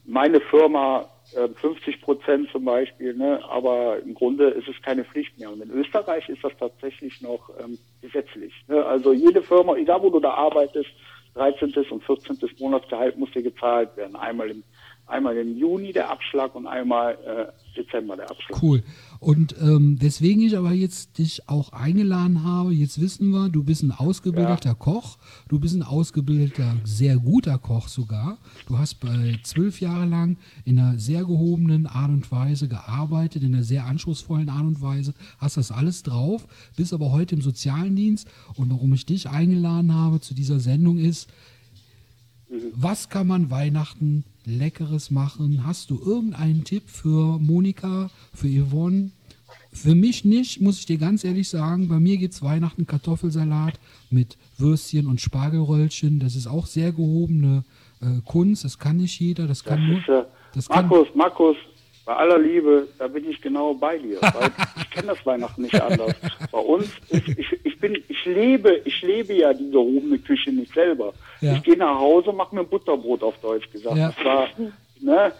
Meine Firma äh, 50 Prozent zum Beispiel, ne? aber im Grunde ist es keine Pflicht mehr. Und in Österreich ist das tatsächlich noch ähm, gesetzlich. Ne? Also jede Firma, egal wo du da arbeitest, 13. und 14. Monatsgehalt muss dir gezahlt werden. Einmal im, einmal im Juni der Abschlag und einmal äh, Dezember der Abschlag. Cool. Und ähm, weswegen ich aber jetzt dich auch eingeladen habe, jetzt wissen wir, du bist ein ausgebildeter Koch, du bist ein ausgebildeter, sehr guter Koch sogar. Du hast bei zwölf Jahre lang in einer sehr gehobenen Art und Weise gearbeitet, in einer sehr anspruchsvollen Art und Weise, hast das alles drauf, bist aber heute im sozialen Dienst. Und warum ich dich eingeladen habe zu dieser Sendung ist, was kann man Weihnachten Leckeres machen? Hast du irgendeinen Tipp für Monika, für Yvonne? Für mich nicht, muss ich dir ganz ehrlich sagen. Bei mir gibt es Weihnachten Kartoffelsalat mit Würstchen und Spargelröllchen. Das ist auch sehr gehobene äh, Kunst. Das kann nicht jeder. Das Das kann nur. ist, äh, Das kann, Markus, Markus, bei aller Liebe, da bin ich genau bei dir. Weil ich kenne das Weihnachten nicht anders. Bei uns, ist, ich, ich bin, ich lebe, ich lebe ja die gehobene Küche nicht selber. Ja. Ich gehe nach Hause, mache mir ein Butterbrot auf Deutsch gesagt. Ja. Das war, ne?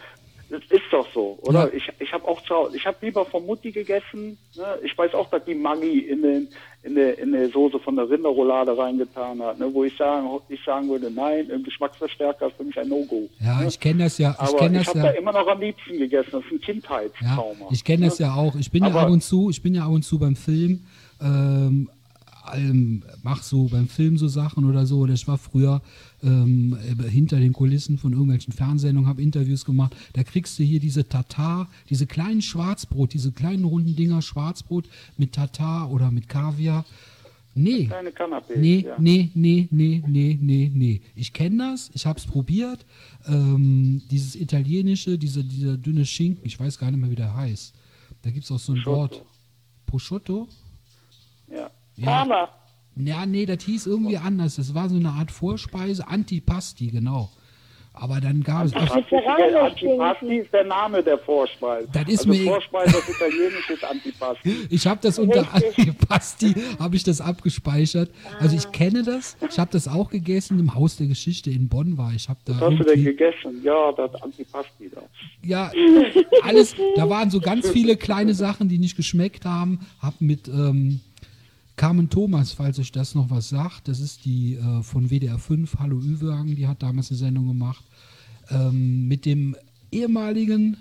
Das ist doch so, oder? Ja. Ich, ich habe auch zu Hause, ich habe lieber von Mutti gegessen. Ne? Ich weiß auch, dass die Maggi in den in der in der Soße von der Rinderroulade reingetan hat, ne? wo ich sagen, ich sagen würde, nein, ein Geschmacksverstärker ist für mich ein No-Go. ja, ne? ich kenne das ja. Ich Aber ich habe ja. da immer noch am liebsten gegessen. Das ist ein Ja, Kindheitstrauma. ich kenne das ja auch. Ich bin ja Aber- ab und zu, ich bin ja ab und zu beim Film, ähm, ähm, mach so beim Film so Sachen oder so. Oder ich war früher ähm, äh, hinter den Kulissen von irgendwelchen Fernsehsendungen, habe Interviews gemacht. Da kriegst du hier diese Tatar, diese kleinen Schwarzbrot, diese kleinen runden Dinger Schwarzbrot mit Tatar oder mit Kaviar. Nee, Kleine Canapés. Nee, ja. nee, nee, nee, nee, nee, nee. Ich kenne das, ich habe es probiert. Ähm, dieses italienische, dieser, dieser dünne Schinken, ich weiß gar nicht mehr, wie der heißt. Da gibt es auch so ein. Wort. Prosciutto? Ja. Parma. Ja, nee, das hieß irgendwie anders. Das war so eine Art Vorspeise, Antipasti, genau. Aber dann gab es auch. Antipasti, ist der Name der Vorspeise. Das ist also mir- Vorspeise auf Italienisch ist Antipasti. Ich habe das unter. Antipasti, habe ich das abgespeichert. Also ich kenne das. Ich habe das auch gegessen im Haus der Geschichte in Bonn war. Ich habe da Was hast du denn irgendwie, gegessen? Ja, das Antipasti da. ja alles. Da waren so ganz viele kleine Sachen, die nicht geschmeckt haben. Hab mit ähm, Carmen Thomas, falls euch das noch was sagt, das ist die äh, von WDR 5, Hallo Ü-Wagen, die hat damals eine Sendung gemacht, ähm, mit dem ehemaligen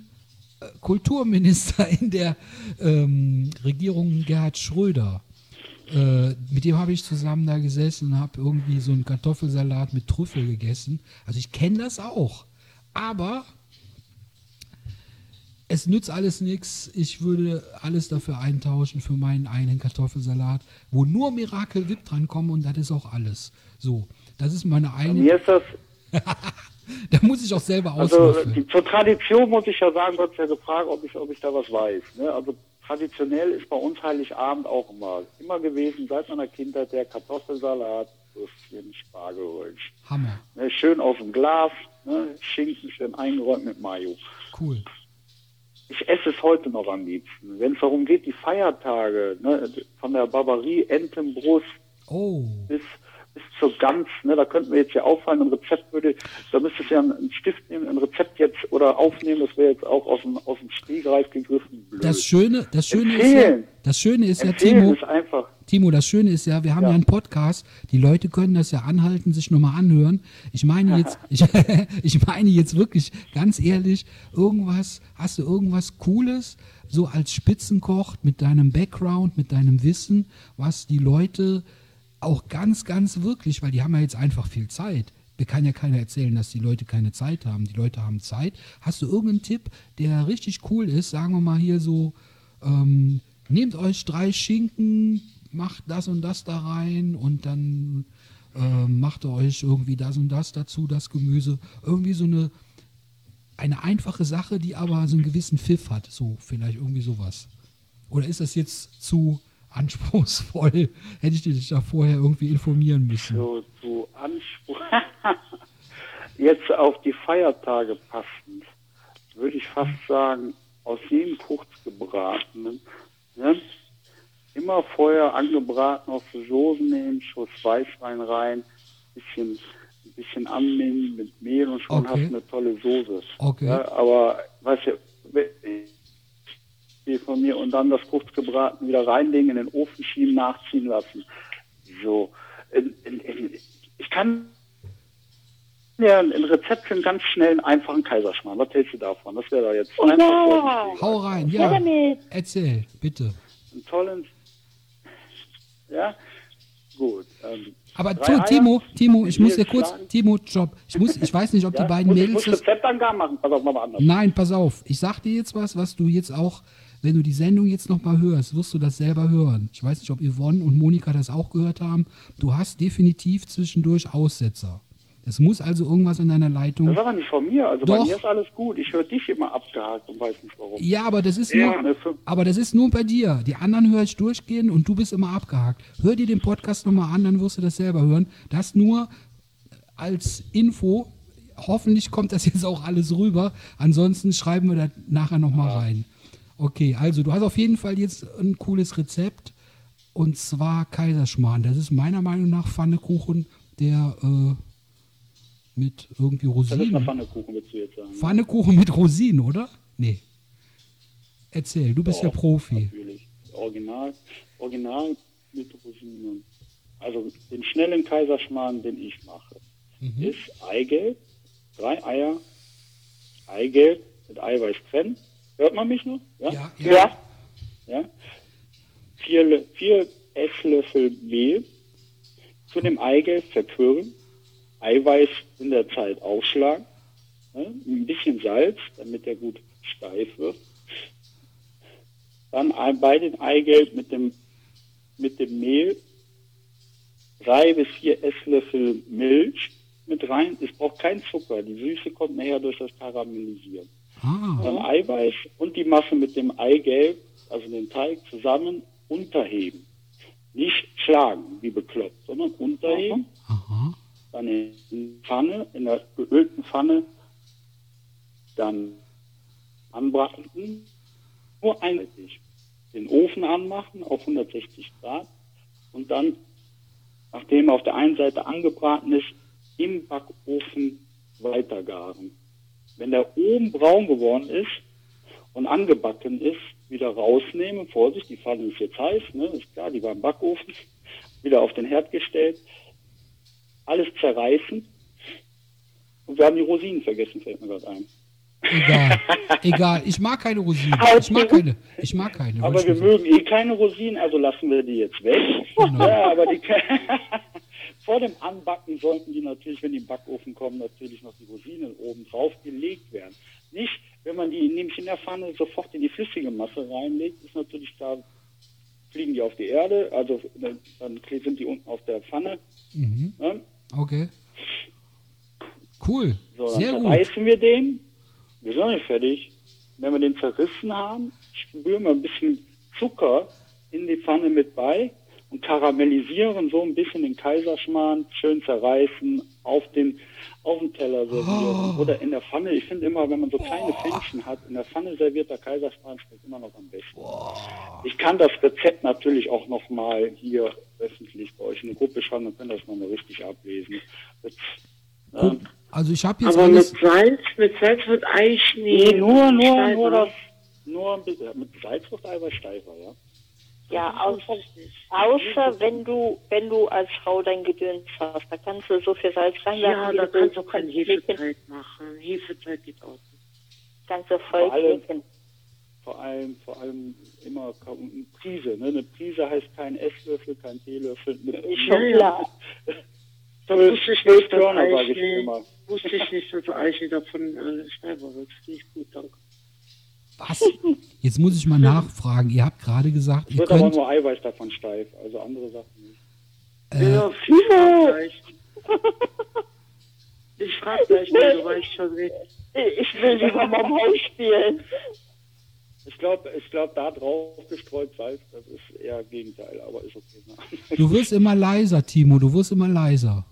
äh, Kulturminister in der ähm, Regierung Gerhard Schröder. Äh, mit dem habe ich zusammen da gesessen und habe irgendwie so einen Kartoffelsalat mit Trüffel gegessen. Also ich kenne das auch. Aber es nützt alles nichts. Ich würde alles dafür eintauschen für meinen eigenen Kartoffelsalat, wo nur Miracle Whip dran kommen und das ist auch alles. So, das ist meine eigene. Mir ist das, Da muss ich auch selber also auswürfeln. die, zur Tradition muss ich ja sagen, du hast ja gefragt, ob ich, ob ich da was weiß. Ne? Also traditionell ist bei uns Heiligabend auch immer, immer gewesen, seit meiner Kindheit, der Kartoffelsalat, Würstchen, Spargelrollen. Hammer. Ne? Schön aus dem Glas, ne? Schinken schön eingeräumt mit Mayo. Cool. Ich esse es heute noch am liebsten. Wenn es darum geht, die Feiertage, ne, von der Barbarie, Entenbrust Oh. bis, bis zur Gans, ne, da könnten wir jetzt ja auffallen, ein Rezept würde, da müsstest du ja einen Stift nehmen, ein Rezept jetzt oder aufnehmen, das wäre jetzt auch aus dem, aus dem Stegreif gegriffen. Blöd. Das Schöne, das Schöne ist ja, Empfehlen. das Schöne ist ja, Empfehlen Timo, ist einfach. Timo, das Schöne ist ja, wir haben ja. Ja. einen Podcast. Die Leute können das ja anhalten, sich nochmal anhören. Ich meine jetzt, ich, ich meine jetzt wirklich ganz ehrlich, irgendwas, hast du irgendwas Cooles, so als Spitzenkoch mit deinem Background, mit deinem Wissen, was die Leute auch ganz, ganz wirklich, weil die haben ja jetzt einfach viel Zeit. Mir kann ja keiner erzählen, dass die Leute keine Zeit haben. Die Leute haben Zeit. Hast du irgendeinen Tipp, der richtig cool ist? Sagen wir mal hier so, ähm, nehmt euch drei Schinken, macht das und das da rein und dann ähm, macht ihr euch irgendwie das und das dazu, das Gemüse. Irgendwie so eine, eine einfache Sache, die aber so einen gewissen Pfiff hat. So, vielleicht irgendwie sowas. Oder ist das jetzt zu anspruchsvoll? Hätte ich dich da vorher irgendwie informieren müssen. So, zu Anspruch. Jetzt auf die Feiertage passend, würde ich fast sagen, aus jedem kurzgebratenen, ne? immer vorher angebraten auf die Soße nehmen, Schuss Weißwein rein, bisschen, ein bisschen annehmen mit Mehl und schon Okay. hast du eine tolle Soße. Okay. Ja, aber, weißt du, die von mir und dann das kurzgebraten wieder reinlegen, in den Ofen schieben, nachziehen lassen. So. In, in, in, ich kann ja ein Rezept für einen ganz schnellen, einfachen Kaiserschmarrn. Was hältst du davon? Das wäre da jetzt Ja. einfach Hau rein, Ja, ja. damit. Erzähl, bitte. einen tollen. Ja, gut. Ähm, Aber drei Eier, Timo, Timo, ich muss dir kurz, schlagen. Timo, Job. Ich muss, ich weiß nicht, ob Ja, die beiden muss, ich Mädels muss das. Rezeptangaben machen. Pass auf, mal anders. Nein, pass auf. Ich sag dir jetzt was, was du jetzt auch, wenn du die Sendung jetzt nochmal hörst, wirst du das selber hören. Ich weiß nicht, ob Yvonne und Monika das auch gehört haben. Du hast definitiv zwischendurch Aussetzer. Es muss also irgendwas in deiner Leitung. Das ist aber nicht von mir. Also Doch. bei mir ist alles gut. Ich höre dich immer abgehakt und weiß nicht warum. Ja, aber das ist Ja, nur, für- aber das ist nur bei dir. Die anderen höre ich durchgehen und du bist immer abgehakt. Hör dir den Podcast nochmal an, dann wirst du das selber hören. Das nur als Info. Hoffentlich kommt das jetzt auch alles rüber. Ansonsten schreiben wir das nachher nochmal rein. Okay, also du hast auf jeden Fall jetzt ein cooles Rezept und zwar Kaiserschmarrn. Das ist meiner Meinung nach Pfannekuchen, der äh, mit irgendwie Das ist Rosinen. Pfannekuchen, willst du jetzt sagen. Pfannekuchen mit Rosinen, oder? Nee. Erzähl, du bist ja Doch, Profi. Natürlich. Original, Original mit Rosinen. Also den schnellen Kaiserschmarrn, den ich mache, Mhm. ist Eigelb, drei Eier, Eigelb mit Eiweiß trennen. Hört man mich noch? Ja, Ja. ja. ja. Vier, vier Esslöffel Mehl zu dem Eigelb verquirlen, Eiweiß in der Zeit aufschlagen, ne? ein bisschen Salz, damit der gut steif wird. Dann bei den Eigelb mit dem, mit dem Mehl drei bis vier Esslöffel Milch mit rein. Es braucht keinen Zucker. Die Süße kommt nachher durch das Karamellisieren. Ah, Dann Eiweiß und die Masse mit dem Eigelb, also den Teig zusammen unterheben. Nicht schlagen, wie bekloppt, sondern unterheben. aha. dann in die Pfanne, in der geölten Pfanne, dann anbraten, nur einseitig. Den Ofen anmachen auf 160 Grad und dann, nachdem er auf der einen Seite angebraten ist, im Backofen weitergaren. Wenn der oben braun geworden ist und angebacken ist, wieder rausnehmen. Vorsicht, die Pfanne ist jetzt heiß, ne? ist klar, die war im Backofen. Wieder auf den Herd gestellt. Alles zerreißen. Und wir haben die Rosinen vergessen, fällt mir gerade ein. Egal, egal. Ich mag keine Rosinen. Ich mag keine. Ich mag keine. Aber wir mögen eh keine Rosinen, also lassen wir die jetzt weg. Genau. Ja, aber die vor dem Anbacken sollten die natürlich, wenn die im Backofen kommen, natürlich noch die Rosinen oben drauf gelegt werden. Nicht, wenn man die nämlich in der Pfanne sofort in die flüssige Masse reinlegt, ist natürlich da, fliegen die auf die Erde, also dann sind die unten auf der Pfanne. Mhm. Ne? Okay. Cool. So, dann Sehr gut. zerreißen wir den. Wir sind noch nicht fertig. Wenn wir den zerrissen haben, spüren wir ein bisschen Zucker in die Pfanne mit bei und karamellisieren so ein bisschen den Kaiserschmarrn, schön zerreißen, auf den, auf den Teller servieren Oh. oder in der Pfanne. Ich finde immer, wenn man so kleine Pfännchen hat, in der Pfanne servierter Kaiserschmarrn schmeckt immer noch am besten. Ich kann das Rezept natürlich auch noch mal hier öffentlich bei euch in eine Gruppe schreiben, dann könnt ihr das mal richtig ablesen. Das, ähm, also ich habe jetzt Aber mit. Salz, mit Salz wird Eichmehl. Nee, nur, nur, nur das, nur ein bisschen, mit Salz wird Eiweiß steifer, ja. Ja, außer, außer wenn du, wenn du als Frau dein Gedöns hast, da kannst du so viel Salz reinwerfen. Ja, da kannst du kein Hefezeit machen. Hefezeit geht auch nicht. Kannst du voll Vor allem-. Vor allem, vor allem immer eine Prise, ne? Eine Prise heißt kein Esslöffel, kein Teelöffel. Eine schon klar. Da wusste ich nicht, dass immer. wusste ich nicht, dass Eichmehl davon äh, steifer wird. Finde ich gut, danke. Was? Jetzt muss ich mal nachfragen. Ihr habt gerade gesagt, Es ihr wird aber könnt. nur Eiweiß davon steif, also andere Sachen nicht. Äh, Ja. Ich frag gleich mal, du weißt schon wie. Ich will lieber mal am Haus spielen. Ich glaube, ich glaub, da drauf gestreut Salz, das ist eher Gegenteil, aber ist okay. Du wirst immer leiser, Timo. Du wirst immer leiser.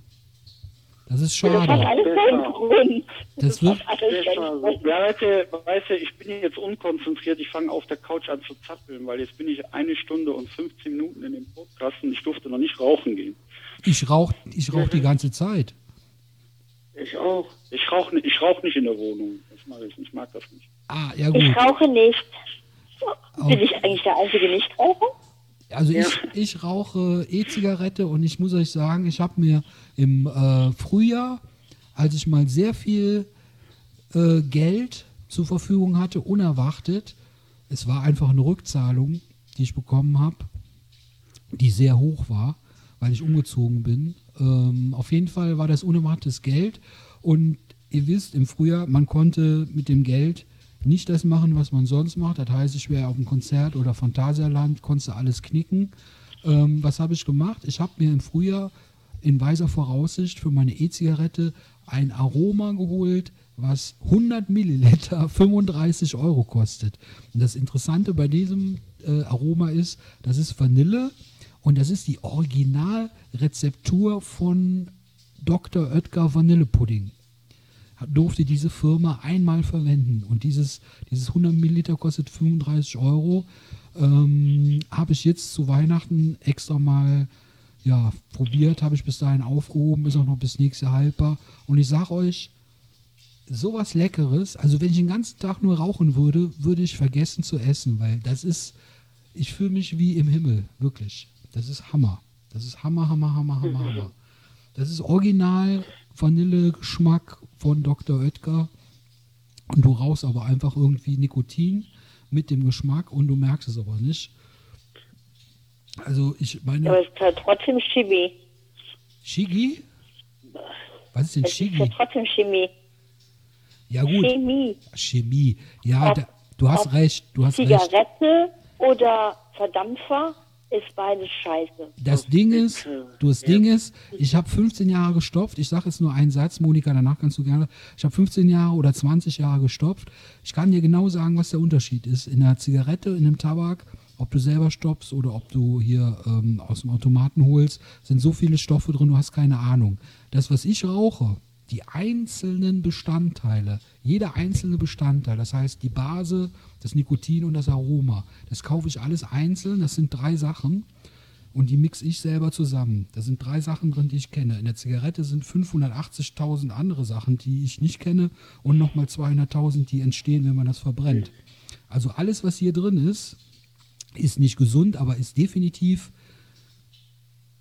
Das ist Das hat schade. alles seinen Grund. Das wird. Besser. Grund. Ja, weißt du, weißt du, ich bin jetzt unkonzentriert, ich fange auf der Couch an zu zappeln, weil jetzt bin ich eine Stunde und 15 Minuten in dem Podcast und ich durfte noch nicht rauchen gehen. Ich rauche ich rauch die ganze Zeit. Ich auch. Ich rauche ich rauch nicht in der Wohnung. Das mache ich nicht, ich mag das nicht. Ah, ja Ich gut. rauche nicht. Bin ich eigentlich der einzige Nichtraucher? Also Ja. ich, ich rauche E-Zigarette und ich muss euch sagen, ich habe mir im äh, Frühjahr, als ich mal sehr viel äh, Geld zur Verfügung hatte, unerwartet, es war einfach eine Rückzahlung, die ich bekommen habe, die sehr hoch war, weil ich umgezogen bin. Ähm, auf jeden Fall war das unerwartetes Geld und ihr wisst, im Frühjahr, man konnte mit dem Geld nicht das machen, was man sonst macht. Das heißt, ich wäre auf einem Konzert oder Phantasialand, konntest du alles knicken. Ähm, was habe ich gemacht? Ich habe mir im Frühjahr in weiser Voraussicht für meine E-Zigarette ein Aroma geholt, was 100 Milliliter 35 Euro kostet. Und das Interessante bei diesem äh, Aroma ist, das ist Vanille und das ist die Originalrezeptur von Dr. Oetker Vanillepudding durfte diese Firma einmal verwenden. Und dieses, dieses 100 Milliliter kostet 35 Euro. Ähm, habe ich jetzt zu Weihnachten extra mal ja, probiert, habe ich bis dahin aufgehoben, ist auch noch bis nächstes Jahr haltbar. Und ich sage euch, sowas Leckeres, also wenn ich den ganzen Tag nur rauchen würde, würde ich vergessen zu essen, weil das ist, ich fühle mich wie im Himmel, wirklich. Das ist Hammer. Das ist Hammer, Hammer, Hammer, Hammer, Hammer. Das ist original Vanillegeschmack von Dr. Oetker. Und du rauchst aber einfach irgendwie Nikotin mit dem Geschmack und du merkst es aber nicht. Also ich meine, Aber es ist halt trotzdem Chemie. Shigi? Was ist denn Es ist ja Shigi? trotzdem Chemie. Ja gut, Chemie. Chemie. Ja, Ob- da, du hast recht, du hast recht. Zigarette oder Verdampfer ist beides scheiße. Das Ding ist, du das Ding ist, ich habe 15 Jahre gestopft. Ich sage jetzt nur einen Satz, Monika, danach kannst du gerne. Ich habe 15 Jahre oder 20 Jahre gestopft. Ich kann dir genau sagen, was der Unterschied ist. In der Zigarette, in dem Tabak, ob du selber stoppst oder ob du hier ähm, aus dem Automaten holst, sind so viele Stoffe drin, du hast keine Ahnung. Das, was ich rauche, die einzelnen Bestandteile, jeder einzelne Bestandteil, das heißt die Base, das Nikotin und das Aroma, das kaufe ich alles einzeln, das sind drei Sachen und die mixe ich selber zusammen. Da sind drei Sachen drin, die ich kenne. In der Zigarette sind 580.000 andere Sachen, die ich nicht kenne und nochmal 200.000, die entstehen, wenn man das verbrennt. Also alles, was hier drin ist, ist nicht gesund, aber ist definitiv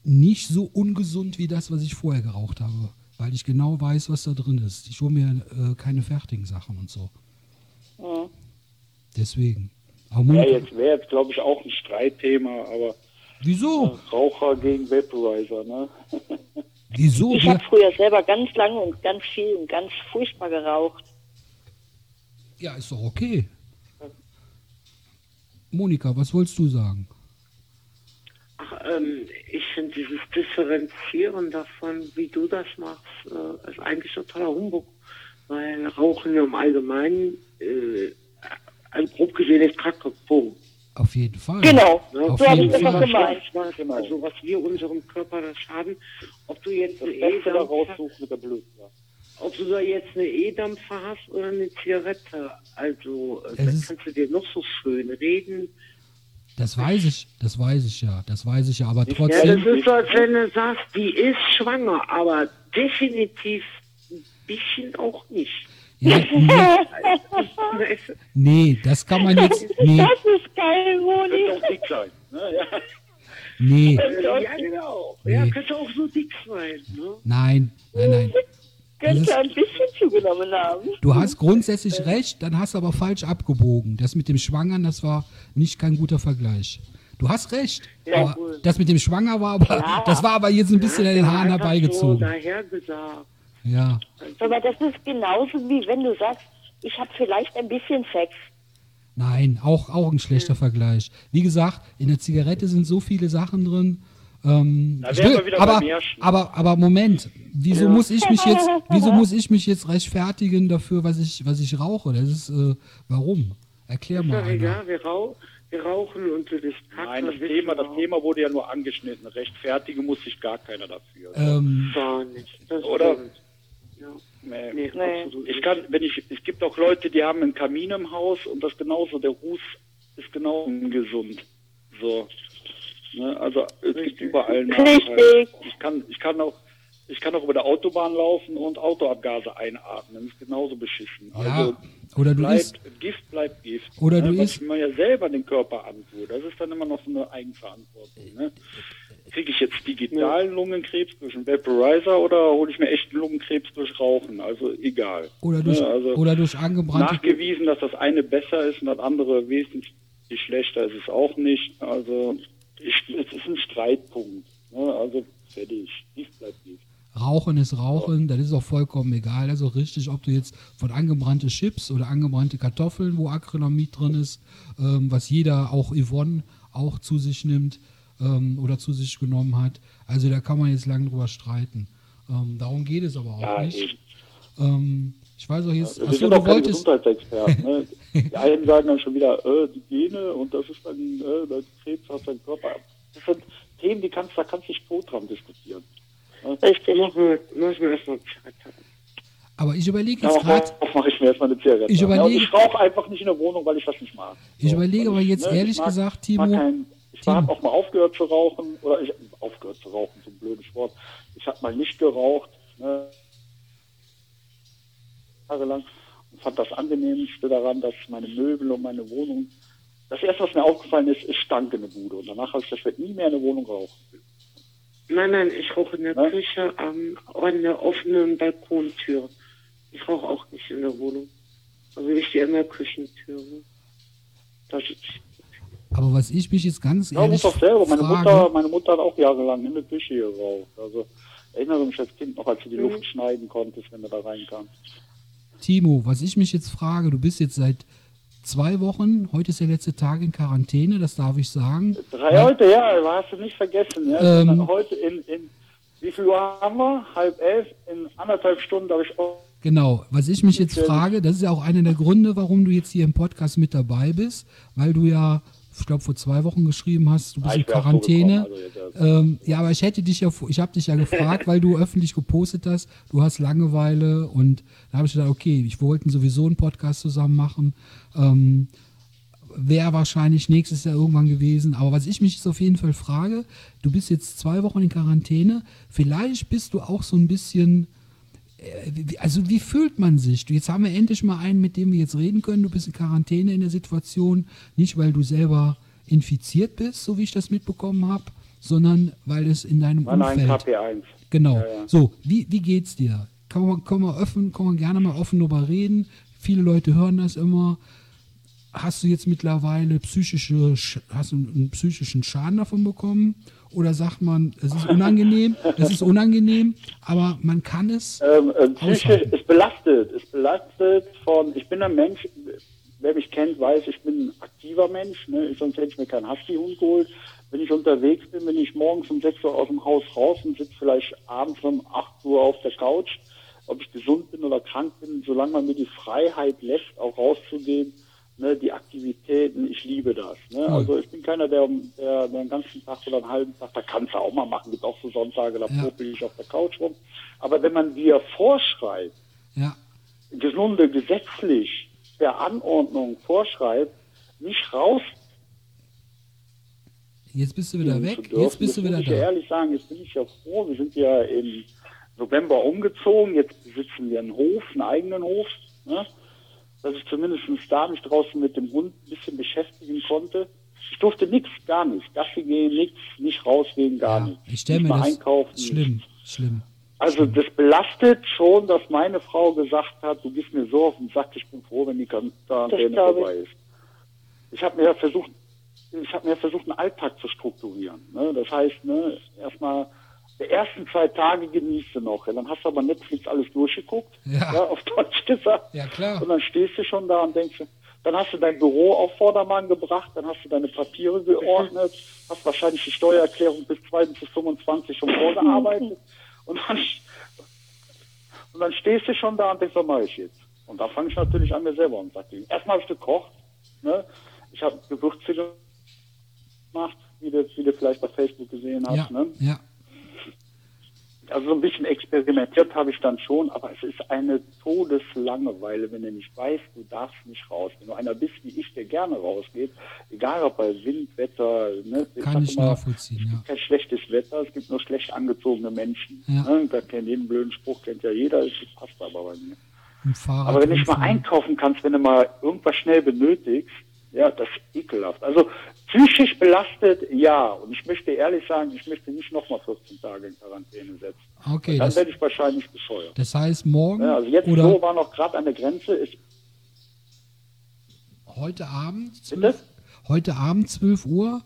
nicht so ungesund wie das, was ich vorher geraucht habe, weil ich genau weiß, was da drin ist. Ich hole mir äh, keine fertigen Sachen und so. Mhm. Deswegen. Ja, jetzt wäre jetzt, glaube ich, auch ein Streitthema, aber wieso? Raucher gegen Vaporizer, ne? Wieso? Ich habe früher selber ganz lange und ganz viel und ganz furchtbar geraucht. ja, ist doch okay. Monika, was wolltest du sagen? Ach, ähm, finde dieses Differenzieren davon, wie du das machst, äh, ist eigentlich totaler Humbug. Weil Rauchen ja im Allgemeinen, äh, also grob gesehen, ist Kacke. Auf jeden Fall. Genau, Ne? Auf so habe ich das auch gemeint. Was, Genau. Also was wir unserem Körper da schaden, ob du jetzt Das eine E-Dampfer, raussuchen mit der Blödsinn. ob du da jetzt eine E-Dampfer hast oder eine Zigarette, also äh, ist- kannst du dir noch so schön reden. Das weiß ich, das weiß ich ja, das weiß ich ja, aber Ja, das trotzdem, ist so, als wenn du sagst, die ist schwanger, aber definitiv ein bisschen auch nicht. ja, nee, nee, das kann man jetzt, nee, Das ist geil, Moni. Könnte auch dick sein. Ne? Ja. nee, Ja, genau. Ja, Nee. könnte auch so dick sein. Ne? nein, nein, nein. Könnte ein bisschen zugenommen haben. Du hast grundsätzlich recht, dann hast du aber falsch abgebogen. Das mit dem Schwangern, das war nicht kein guter Vergleich. Du hast recht, Ja, das mit dem Schwanger war aber, das war aber jetzt ein bisschen an den Haaren So herbeigezogen. Ja, Aber das ist genauso wie wenn du sagst, ich habe vielleicht ein bisschen Sex. nein, auch, auch ein schlechter Vergleich. Wie gesagt, in der Zigarette sind so viele Sachen drin. Ähm, will- aber, aber, aber Moment, wieso muss ich mich jetzt, wieso muss ich mich jetzt rechtfertigen dafür, was ich, was ich rauche? Das ist, äh, warum? Erklär Ist mal einer. egal, wir, rau wir rauchen und das. Nein, das Thema, das. Thema wurde ja nur angeschnitten. Rechtfertigen muss sich gar keiner dafür. Ähm, Gar nicht. Das Oder? Ja. Nee. Nee, Ich kann, wenn ich, es gibt auch Leute, die haben einen Kamin im Haus und das genauso, der Ruß ist genau ungesund. So. Ne? Also es gibt überall Nachteile. Richtig. Ich kann, ich kann auch, ich kann auch über der Autobahn laufen und Autoabgase einatmen. Das ist genauso beschissen. Ja, Also oder du bleibt, isst- Gift bleibt Gift. Oder du ne? isst- Was man ja selber den Körper antut. Das ist dann immer noch so eine Eigenverantwortung. Ne? Kriege ich jetzt digitalen Lungenkrebs durch einen Vaporizer oder hole ich mir echten Lungenkrebs durch Rauchen? Also egal. Oder durch, Ne? also oder durch angebrannte. nachgewiesen, dass das eine besser ist und das andere wesentlich schlechter ist es auch nicht. Also es ist ein Streitpunkt. Ne? Also fertig. Gift bleibt Gift. Rauchen ist Rauchen, das ist auch vollkommen egal. Also richtig, ob du jetzt von angebrannte Chips oder angebrannte Kartoffeln, wo Acrylamid drin ist, ähm, was jeder, auch Yvonne, auch zu sich nimmt ähm, oder zu sich genommen hat. Also da kann man jetzt lange drüber streiten. Ähm, darum geht es aber auch Ja, nicht. Ähm, ich weiß auch jetzt, Wir achso, sind du auch keine wolltest, Gesundheitsexperten. Ne? Die einen sagen dann schon wieder, äh, die Gene und das ist dann, äh, dein Krebs hat dein Körper. Das sind Themen, die kannst, da kannst du dich tot dran diskutieren. Richtig. Machen wir, machen wir erstmal Zigarette. aber ich überlege jetzt gerade, mache ich mir erstmal eine Zigarette. Ich ja, und überlege- ich rauche einfach nicht in der Wohnung, weil ich das nicht mag. Ich So, überlege aber ich, jetzt ne, ehrlich ich mag, gesagt, ich Timo- kein, ich habe auch mal aufgehört zu rauchen, oder ich aufgehört zu rauchen, so ein blödes Wort. Ich habe mal nicht geraucht, ne, jahrelang fand das angenehmste daran, dass meine Möbel und meine Wohnung, das erste, was mir aufgefallen ist, ist stank in der Bude. Und danach habe ich, das wird nie mehr in der Wohnung rauchen. Nein, nein, ich rauche in der Was? Küche am, an der offenen Balkontür. Ich rauche auch nicht in der Wohnung. Also ich stehe an der Küchentür. Ne? Das ist, aber was ich mich jetzt ganz Ja, ehrlich auch selber. Meine frage, Mutter, meine Mutter hat auch jahrelang in der Küche geraucht. Also erinnere mich als Kind noch, als du die Luft schneiden konntest, wenn du da reinkamst. Timo, was ich mich jetzt frage, du bist jetzt seit zwei Wochen, heute ist der letzte Tag in Quarantäne, das darf ich sagen. Drei heute, ja, hast du nicht vergessen. Ja. Ähm. heute in, in, wie viel Uhr haben wir? Halb elf, in anderthalb Stunden habe ich auch. Genau, was ich mich jetzt frage, das ist ja auch einer der Gründe, warum du jetzt hier im Podcast mit dabei bist, weil du ja ich glaube, vor zwei Wochen geschrieben hast, du bist Ah, in Quarantäne. also ähm, ja, aber ich hätte dich ja, ich habe dich ja gefragt, weil du öffentlich gepostet hast, du hast Langeweile und da habe ich gedacht, okay, ich wollten sowieso einen Podcast zusammen machen. Ähm, Wäre wahrscheinlich nächstes Jahr irgendwann gewesen. Aber was ich mich jetzt auf jeden Fall frage, du bist jetzt zwei Wochen in Quarantäne, vielleicht bist du auch so ein bisschen also wie fühlt man sich? Jetzt haben wir endlich mal einen, mit dem wir jetzt reden können. Du bist in Quarantäne in der Situation, nicht weil du selber infiziert bist, so wie ich das mitbekommen habe, sondern weil es in deinem Nein, nein, Umfeld. KP1. Genau. Ja, ja. So, wie, wie geht's dir? Kann man, kann, man offen, kann man gerne mal offen drüber reden. Viele Leute hören das immer. Hast du jetzt mittlerweile psychische, Sch- hast du einen psychischen Schaden davon bekommen? Oder sagt man, es ist unangenehm, es ist unangenehm, aber man kann es Ähm, äh, Aushalten. ist belastet. Ist belastet von, ich bin ein Mensch, wer mich kennt, weiß, ich bin ein aktiver Mensch, ne? sonst hätte ich mir keinen Husky-Hund geholt. Wenn ich unterwegs bin, bin ich morgens um 6 Uhr aus dem Haus raus und sitze vielleicht abends um 8 Uhr auf der Couch. Ob ich gesund bin oder krank bin, solange man mir die Freiheit lässt, auch rauszugehen, ne, die Aktivitäten, ich liebe das. Ne? Also ich bin keiner, der, der, der den ganzen Tag oder einen halben Tag, da kannst du auch mal machen, gibt auch so Sonntage, da Ja. popel ich auf der Couch rum. Aber wenn man dir vorschreibt, Ja, gesunde gesetzlich per Anordnung vorschreibt, nicht raus jetzt bist du wieder weg, jetzt bist du wieder muss ich ja da. ehrlich sagen, jetzt bin ich ja froh. Wir sind ja im November umgezogen. Jetzt besitzen wir einen Hof, einen eigenen Hof. Ne? Dass ich zumindest da mich draußen mit dem Hund ein bisschen beschäftigen konnte. Ich durfte nichts, gar nicht. Gassi gehen, nichts, nicht rausgehen, gar Ja, nichts. ich stelle Nicht mir mal das einkaufen. schlimm, nichts. schlimm. Also das belastet schon, dass meine Frau gesagt hat, du gehst mir so auf den Sack, ich bin froh, wenn die Quarantäne vorbei ist. Ich habe mir ja versucht, ich habe mir ja versucht, einen Alltag zu strukturieren. Ne? Das heißt, ne, erstmal die ersten zwei Tage genießt du noch, ja, dann hast du aber Netflix alles durchgeguckt, Ja. auf Deutsch gesagt. Ja, klar. Und dann stehst du schon da und denkst, dann hast du dein Büro auf Vordermann gebracht, dann hast du deine Papiere geordnet, hast wahrscheinlich die Steuererklärung bis 2025 schon vorgearbeitet und dann, und dann stehst du schon da und denkst, was mache ich jetzt? Und da fange ich natürlich an, mir selber und sag, erstmal habe ich gekocht, ne? ich habe Gewürze gemacht, wie du, wie du vielleicht bei Facebook gesehen hast, Ja, ne? ja. Also so ein bisschen experimentiert habe ich dann schon, aber es ist eine Todeslangeweile, wenn du nicht weißt, du darfst nicht raus. Wenn du einer bist wie ich, der gerne rausgeht, egal ob bei Wind, Wetter, ne? Kann ich immer, nachvollziehen, Es ja. gibt kein schlechtes Wetter, es gibt nur schlecht angezogene Menschen. Ja. Ne? Da kennt jeden blöden Spruch, kennt ja jeder, das passt aber bei mir. Aber wenn du nicht mal einkaufen kannst, wenn du mal irgendwas schnell benötigst, ja, das ist ekelhaft. Also psychisch belastet, ja. Und ich möchte ehrlich sagen, ich möchte nicht nochmal 14 Tage in Quarantäne setzen. Okay, Dann das, werde ich wahrscheinlich bescheuert. das heißt morgen Ja, also jetzt oder so war noch gerade an der Grenze. Ist, heute Abend, Bitte? 12, heute Abend 12 Uhr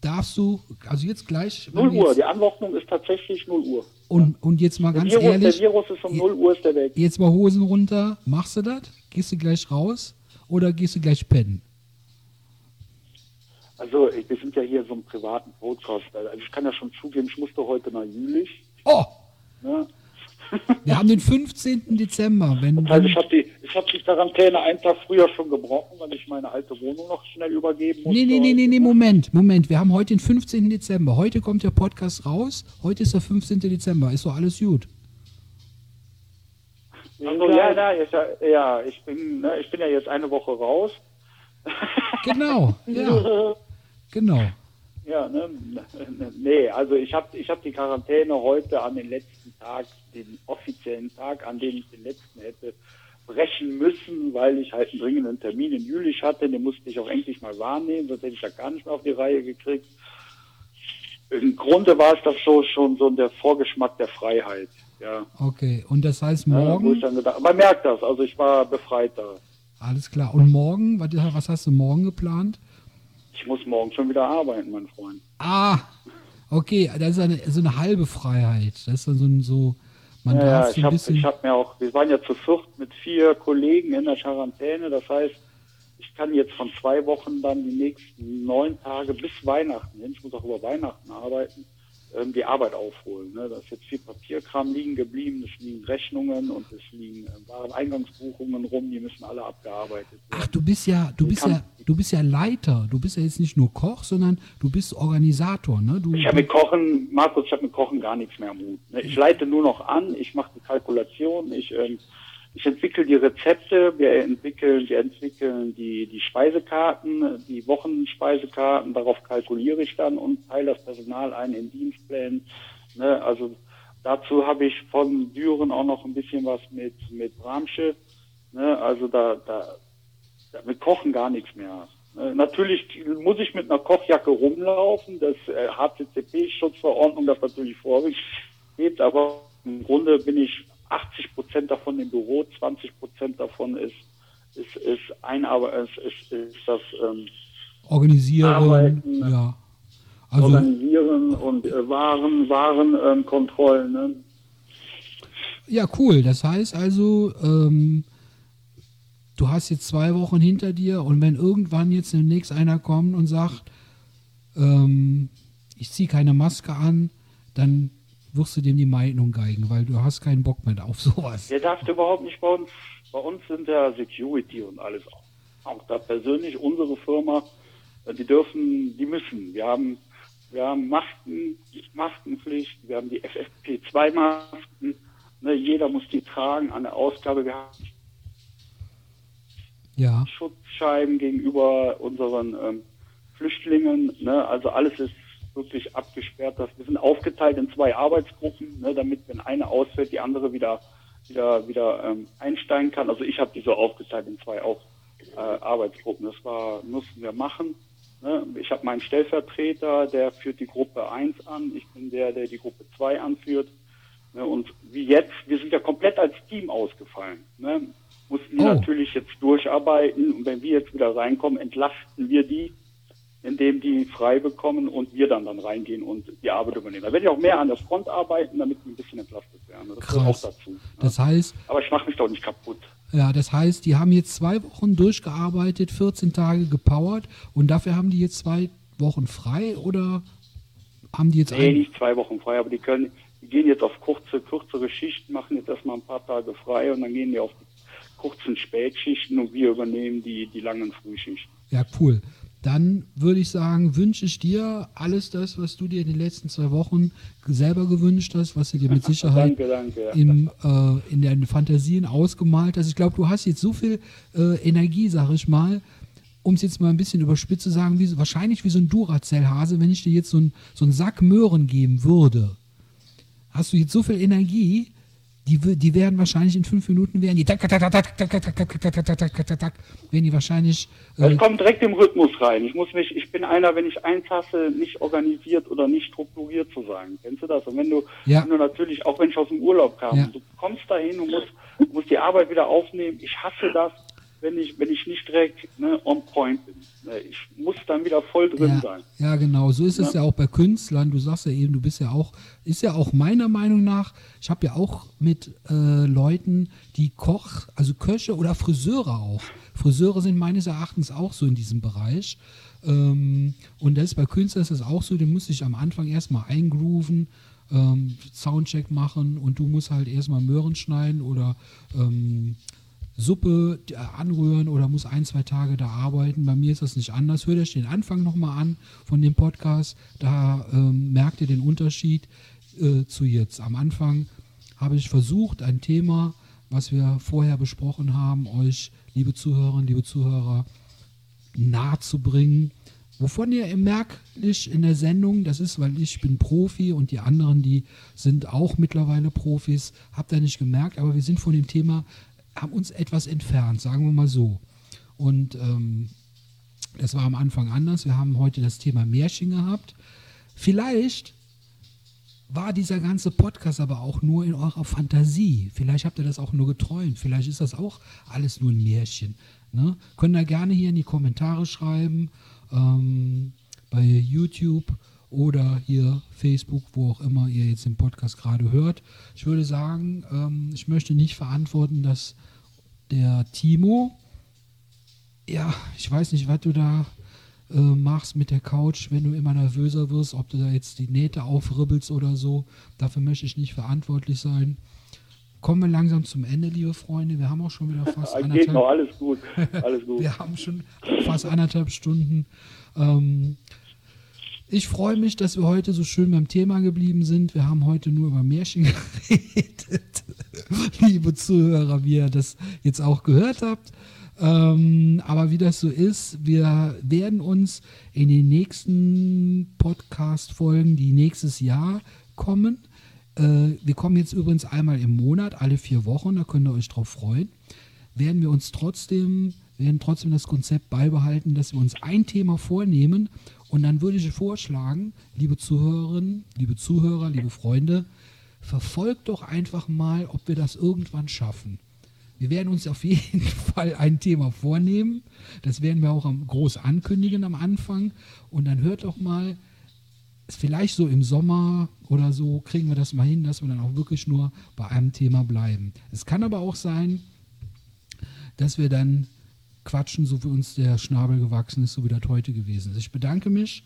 darfst du, also jetzt gleich, wenn 0 wir Uhr. jetzt, Die Anordnung ist tatsächlich 0 Uhr. und, und jetzt mal Der ganz Virus, ehrlich, der Virus ist um 0 Uhr ist der weg. jetzt mal Hosen runter, machst du das? Gehst du gleich raus oder gehst du gleich pennen? Also ich- wir sind ja hier so im privaten Podcast. Also ich kann ja schon zugeben, ich musste heute nach Jülich. Oh, Ne? wir haben den 15. Dezember, wenn, Das heißt, ich habe die, ich hab die Quarantäne einen Tag früher schon gebrochen, weil ich meine alte Wohnung noch schnell übergeben musste. Nee, nee, nee, nee, nee, Moment, Moment. Wir haben heute den 15. Dezember. Heute kommt der Podcast raus. Heute ist der 15. Dezember. Ist doch alles gut. Also, ja, ja, ich, ja, ich bin, ne, ich bin ja jetzt eine Woche raus. Genau, ja. Genau. Ja, ne, nee, also ich habe ich hab die Quarantäne heute an den letzten Tag, den offiziellen Tag, an dem ich den letzten hätte brechen müssen, weil ich halt einen dringenden Termin in Jülich hatte, den musste ich auch endlich mal wahrnehmen, sonst hätte ich ja gar nicht mehr auf die Reihe gekriegt. Im Grunde war es das so schon so der Vorgeschmack der Freiheit, ja. Okay. Und das heißt ja morgen, dann gedacht, man merkt das, also ich war befreit da. alles klar. Und morgen, was hast du morgen geplant? Ich muss morgen schon wieder arbeiten, mein Freund. Ah, okay. Das ist eine, so eine halbe Freiheit. Das ist dann so ein, so, man Ja, darf so ich ein habe bisschen. ich hab mir auch, wir waren ja zu viert mit vier Kollegen in der Quarantäne. Das heißt, ich kann jetzt von zwei Wochen dann die nächsten neun Tage bis Weihnachten hin, ich muss auch über Weihnachten arbeiten, ähm, die Arbeit aufholen. Ne? Da ist jetzt viel Papierkram liegen geblieben, es liegen Rechnungen und es liegen äh, Wareneingangsbuchungen rum, die müssen alle abgearbeitet werden. Ach, du bist ja, du bist ja, du bist ja Leiter. Du bist ja jetzt nicht nur Koch, sondern du bist Organisator. Ne? Du, Ich habe mit Kochen, Markus, ich habe mit Kochen gar nichts mehr am Hut. ne? Ich leite nur noch an, ich mache die Kalkulation, ich, ähm, ich entwickle die Rezepte, wir entwickeln, wir entwickeln die, die Speisekarten, die Wochenspeisekarten, darauf kalkuliere ich dann und teile das Personal ein in Dienstplänen. Ne? Also dazu habe ich von Düren auch noch ein bisschen was mit, mit Bramsche. Ne? Also da, da, mit Kochen gar nichts mehr. Äh, Natürlich muss ich mit einer Kochjacke rumlaufen, das äh, HCCP-Schutzverordnung das natürlich vorgibt, aber im Grunde bin ich 80 Prozent davon im Büro, 20 Prozent davon ist ist ist Einarbe ist, ist, ist das ähm, organisieren. Arbeiten. Ja. Also, Organisieren und äh, Waren Waren ähm, Kontrollen. Ne? ja, cool. Das heißt also, ähm, du hast jetzt zwei Wochen hinter dir und wenn irgendwann jetzt demnächst einer kommt und sagt, ähm, ich ziehe keine Maske an, dann wirst du dem die Meinung geigen, weil du hast keinen Bock mehr auf sowas. Der darf überhaupt nicht bei uns. Bei uns sind ja Security und alles auch. Auch da persönlich unsere Firma, äh, die dürfen, die müssen. Wir haben, wir haben Masken, Maskenpflicht, wir haben die FFP2-Masken. Ne, jeder muss die tragen an der Ausgabe. Wir haben Ja, Schutzscheiben gegenüber unseren ähm, Flüchtlingen. Ne? Also alles ist wirklich abgesperrt. Das, wir sind aufgeteilt in zwei Arbeitsgruppen, ne? damit wenn eine ausfällt, die andere wieder wieder wieder ähm, einsteigen kann. Also ich habe die so aufgeteilt in zwei auch, äh, Arbeitsgruppen. Das war mussten wir machen. Ne? Ich habe meinen Stellvertreter, der führt die Gruppe 1 an. Ich bin der, der die Gruppe 2 anführt. Ne? Und wie jetzt, wir sind ja komplett als Team ausgefallen. Ne? Mussten die Oh. natürlich jetzt durcharbeiten. Und wenn wir jetzt wieder reinkommen, entlasten wir die, indem die frei bekommen und wir dann dann reingehen und die Arbeit übernehmen. Da werde ich auch mehr an der Front arbeiten, damit die ein bisschen entlastet werden. Das Krass. auch dazu. Ne? das heißt, Aber ich mache mich doch nicht kaputt. ja, das heißt, die haben jetzt zwei Wochen durchgearbeitet, 14 Tage gepowert und dafür haben die jetzt zwei Wochen frei oder haben die jetzt Nee, nicht zwei Wochen frei, aber die können, die gehen jetzt auf kurze, kürzere Schichten, machen jetzt erstmal ein paar Tage frei und dann gehen die auf die kurzen Spätschichten und wir übernehmen die, die langen Frühschichten. Ja, cool. Dann würde ich sagen, wünsche ich dir alles das, was du dir in den letzten zwei Wochen selber gewünscht hast, was du dir mit Sicherheit Danke, danke. im, äh, in deinen Fantasien ausgemalt hast. Ich glaube, du hast jetzt so viel äh, Energie, sag ich mal, um es jetzt mal ein bisschen überspitzt zu sagen, wie, wahrscheinlich wie so ein Duracell-Hase, wenn ich dir jetzt so, ein, so einen Sack Möhren geben würde. Hast du jetzt so viel Energie, die, die werden wahrscheinlich in fünf Minuten werden die tak, tak, tak, tak, tak, tak, tak, tak, tak, tak, tak, werden die wahrscheinlich äh, Es kommt direkt im Rhythmus rein. Ich muss mich, ich bin einer, wenn ich eins hasse, nicht organisiert oder nicht strukturiert zu sein. Kennst du das? Und wenn du, Ja. wenn du natürlich, auch wenn ich aus dem Urlaub kam, Ja. du kommst dahin und musst, musst die Arbeit wieder aufnehmen. Ich hasse das, wenn ich, wenn ich nicht direkt ne, on point bin. Ne, Ich muss dann wieder voll drin ja, sein. Ja, genau. So ist es ja. auch bei Künstlern. Du sagst ja eben, du bist ja auch, ist ja auch meiner Meinung nach, ich habe ja auch mit äh, Leuten, die Koch, also Köche oder Friseure auch. Friseure sind meines Erachtens auch so in diesem Bereich. Ähm, und das bei Künstlern ist das auch so, den muss ich am Anfang erstmal eingrooven, ähm, Soundcheck machen und du musst halt erstmal Möhren schneiden oder ähm, Suppe äh, anrühren oder muss ein, zwei Tage da arbeiten. Bei mir ist das nicht anders. Hört euch den Anfang nochmal an von dem Podcast. Da ähm, merkt ihr den Unterschied äh, zu jetzt. Am Anfang habe ich versucht, ein Thema, was wir vorher besprochen haben, euch, liebe Zuhörerinnen, liebe Zuhörer, nahe zu bringen. Wovon ihr merklich in der Sendung, das ist, weil ich bin Profi und die anderen, die sind auch mittlerweile Profis, habt ihr nicht gemerkt, aber wir sind von dem Thema, haben uns etwas entfernt, sagen wir mal so. Und ähm, das war am Anfang anders. Wir haben heute das Thema Märchen gehabt. Vielleicht war dieser ganze Podcast aber auch nur in eurer Fantasie. Vielleicht habt ihr das auch nur geträumt. Vielleicht ist das auch alles nur ein Märchen. Ne? Könnt ihr gerne hier in die Kommentare schreiben, ähm, bei YouTube oder hier Facebook, wo auch immer ihr jetzt den Podcast gerade hört. Ich würde sagen, ähm, ich möchte nicht verantworten, dass der Timo, ja, ich weiß nicht, was du da äh, machst mit der Couch, wenn du immer nervöser wirst, ob du da jetzt die Nähte aufribbelst oder so. Dafür möchte ich nicht verantwortlich sein. kommen wir langsam zum Ende, liebe Freunde. Wir haben auch schon wieder fast Geht anderthalb, noch, alles gut. Alles gut. wir haben schon fast anderthalb Stunden. Ähm, ich freue mich, dass wir heute so schön beim Thema geblieben sind. Wir haben heute nur über Märchen geredet. Liebe Zuhörer, wie ihr das jetzt auch gehört habt. Ähm, aber wie das so ist, wir werden uns in den nächsten Podcast-Folgen, die nächstes Jahr kommen, äh, wir kommen jetzt übrigens einmal im Monat, alle vier Wochen, da könnt ihr euch drauf freuen, werden wir uns trotzdem, werden trotzdem das Konzept beibehalten, dass wir uns ein Thema vornehmen und dann würde ich vorschlagen, liebe Zuhörerinnen, liebe Zuhörer, liebe Freunde, verfolgt doch einfach mal, ob wir das irgendwann schaffen. Wir werden uns auf jeden Fall ein Thema vornehmen. Das werden wir auch am- groß ankündigen am Anfang. Und dann hört doch mal, vielleicht so im Sommer oder so kriegen wir das mal hin, dass wir dann auch wirklich nur bei einem Thema bleiben. Es kann aber auch sein, dass wir dann quatschen, so wie uns der Schnabel gewachsen ist, so wie das heute gewesen ist. Ich bedanke mich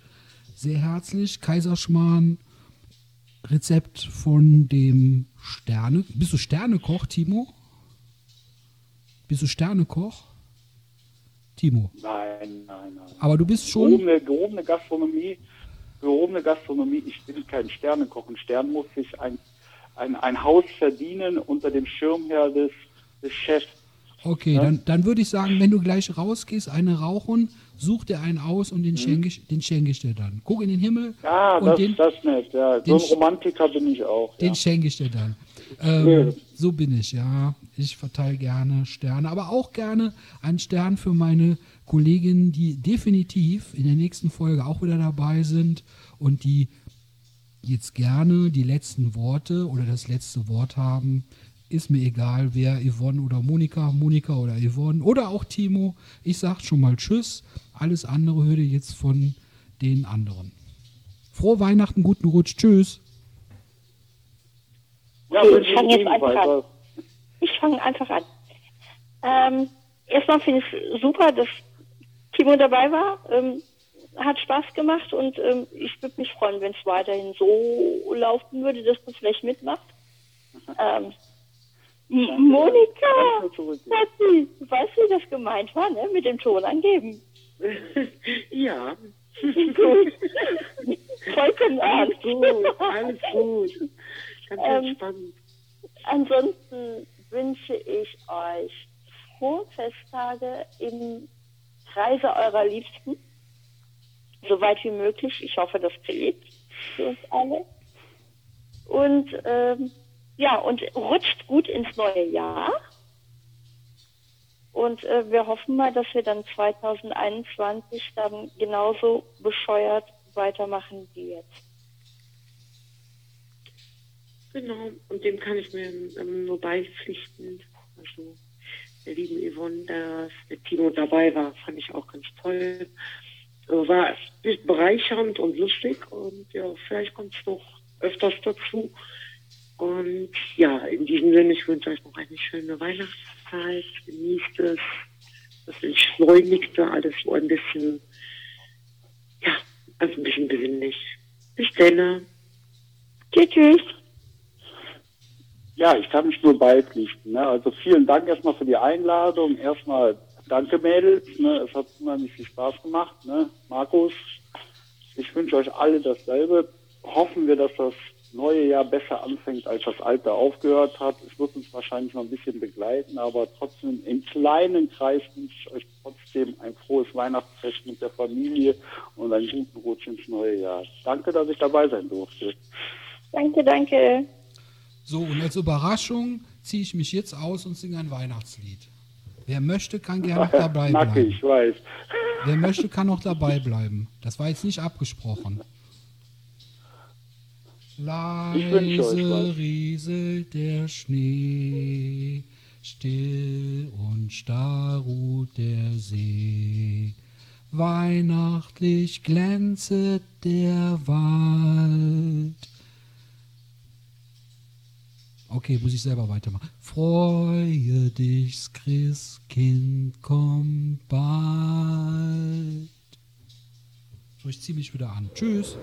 sehr herzlich. Kaiserschmarrn, Rezept von dem Sterne. Bist du Sternekoch, Timo? Bist du Sternekoch? Timo. Nein, nein, nein. Aber du bist schon. Gehobene, gehobene Gastronomie, gehobene Gastronomie, ich bin kein Sternekoch. Ein Stern muss sich ein, ein, ein Haus verdienen unter dem Schirmherr des, des Chefs. Okay, dann, dann würde ich sagen, wenn du gleich rausgehst, eine rauchen, such dir einen aus und den schenke ich, den schenke ich dir dann. Guck in den Himmel Ja, und das, den, das nicht. Ja. So ein Romantiker bin ich auch. den Ja. schenke ich dir dann. Ähm, Ja. So bin ich, ja. Ich verteile gerne Sterne, aber auch gerne einen Stern für meine Kolleginnen, die definitiv in der nächsten Folge auch wieder dabei sind und die jetzt gerne die letzten Worte oder das letzte Wort haben. Ist mir egal, wer Yvonne oder Monika, Monika oder Yvonne oder auch Timo. Ich sag schon mal Tschüss. Alles andere hört ihr jetzt von den anderen. Frohe Weihnachten, guten Rutsch. Tschüss. Ja, Okay, ich fang ich jetzt einfach ebenfalls. Ich fange einfach an. Ähm, erstmal finde ich es super, dass Timo dabei war. Ähm, hat Spaß gemacht und ähm, ich würde mich freuen, wenn es weiterhin so laufen würde, dass du vielleicht mitmachst. Ähm, Monika, Danke zurück. Schatzi, du weißt, wie das gemeint war, ne? Mit dem Ton angeben. ja, Gut. Vollkommen alles ernst. gut, alles gut. Ganz Ähm, entspannt. Ansonsten wünsche ich euch frohe Festtage im Kreise eurer Liebsten. So weit wie möglich. Ich hoffe, das gelingt für uns alle. Und ähm, ja, und rutscht gut ins neue Jahr. Und äh, wir hoffen mal, dass wir dann 2021 dann genauso bescheuert weitermachen wie jetzt. Genau, und dem kann ich mir ähm, nur beipflichten. Also der lieben Yvonne, dass der Timo dabei war, fand ich auch ganz toll. Äh, War bereichernd und lustig und ja, vielleicht kommt es noch öfters dazu. Und ja, in diesem Sinne, ich wünsche euch noch eine schöne Weihnachtszeit. Genießt es. Das Entschleunigte, alles so ein bisschen, ja, also ein bisschen besinnlich. Bis dann. Tschüss, tschüss. Ja, ich kann mich nur beipflichten. Ne? Also vielen Dank erstmal für die Einladung. Erstmal danke Mädels. Ne? Es hat unheimlich viel Spaß gemacht. Ne? Markus, ich wünsche euch alle dasselbe. Hoffen wir, dass das neue Jahr besser anfängt, als das alte aufgehört hat. Es wird uns wahrscheinlich noch ein bisschen begleiten, aber trotzdem im kleinen Kreis wünsche ich euch trotzdem ein frohes Weihnachtsfest mit der Familie und einen guten Rutsch ins neue Jahr. Danke, dass ich dabei sein durfte. Danke, danke. So, und als Überraschung ziehe ich mich jetzt aus und singe ein Weihnachtslied. Wer möchte, kann gerne noch dabei bleiben. ich weiß. Wer möchte, kann noch dabei bleiben. Das war jetzt nicht abgesprochen. Leise rieselt der Schnee, still und starr ruht der See. Weihnachtlich glänzet der Wald. Okay, muss ich selber weitermachen. Freue dich, Christkind, komm bald. So, ich ziehe mich wieder an. Tschüss.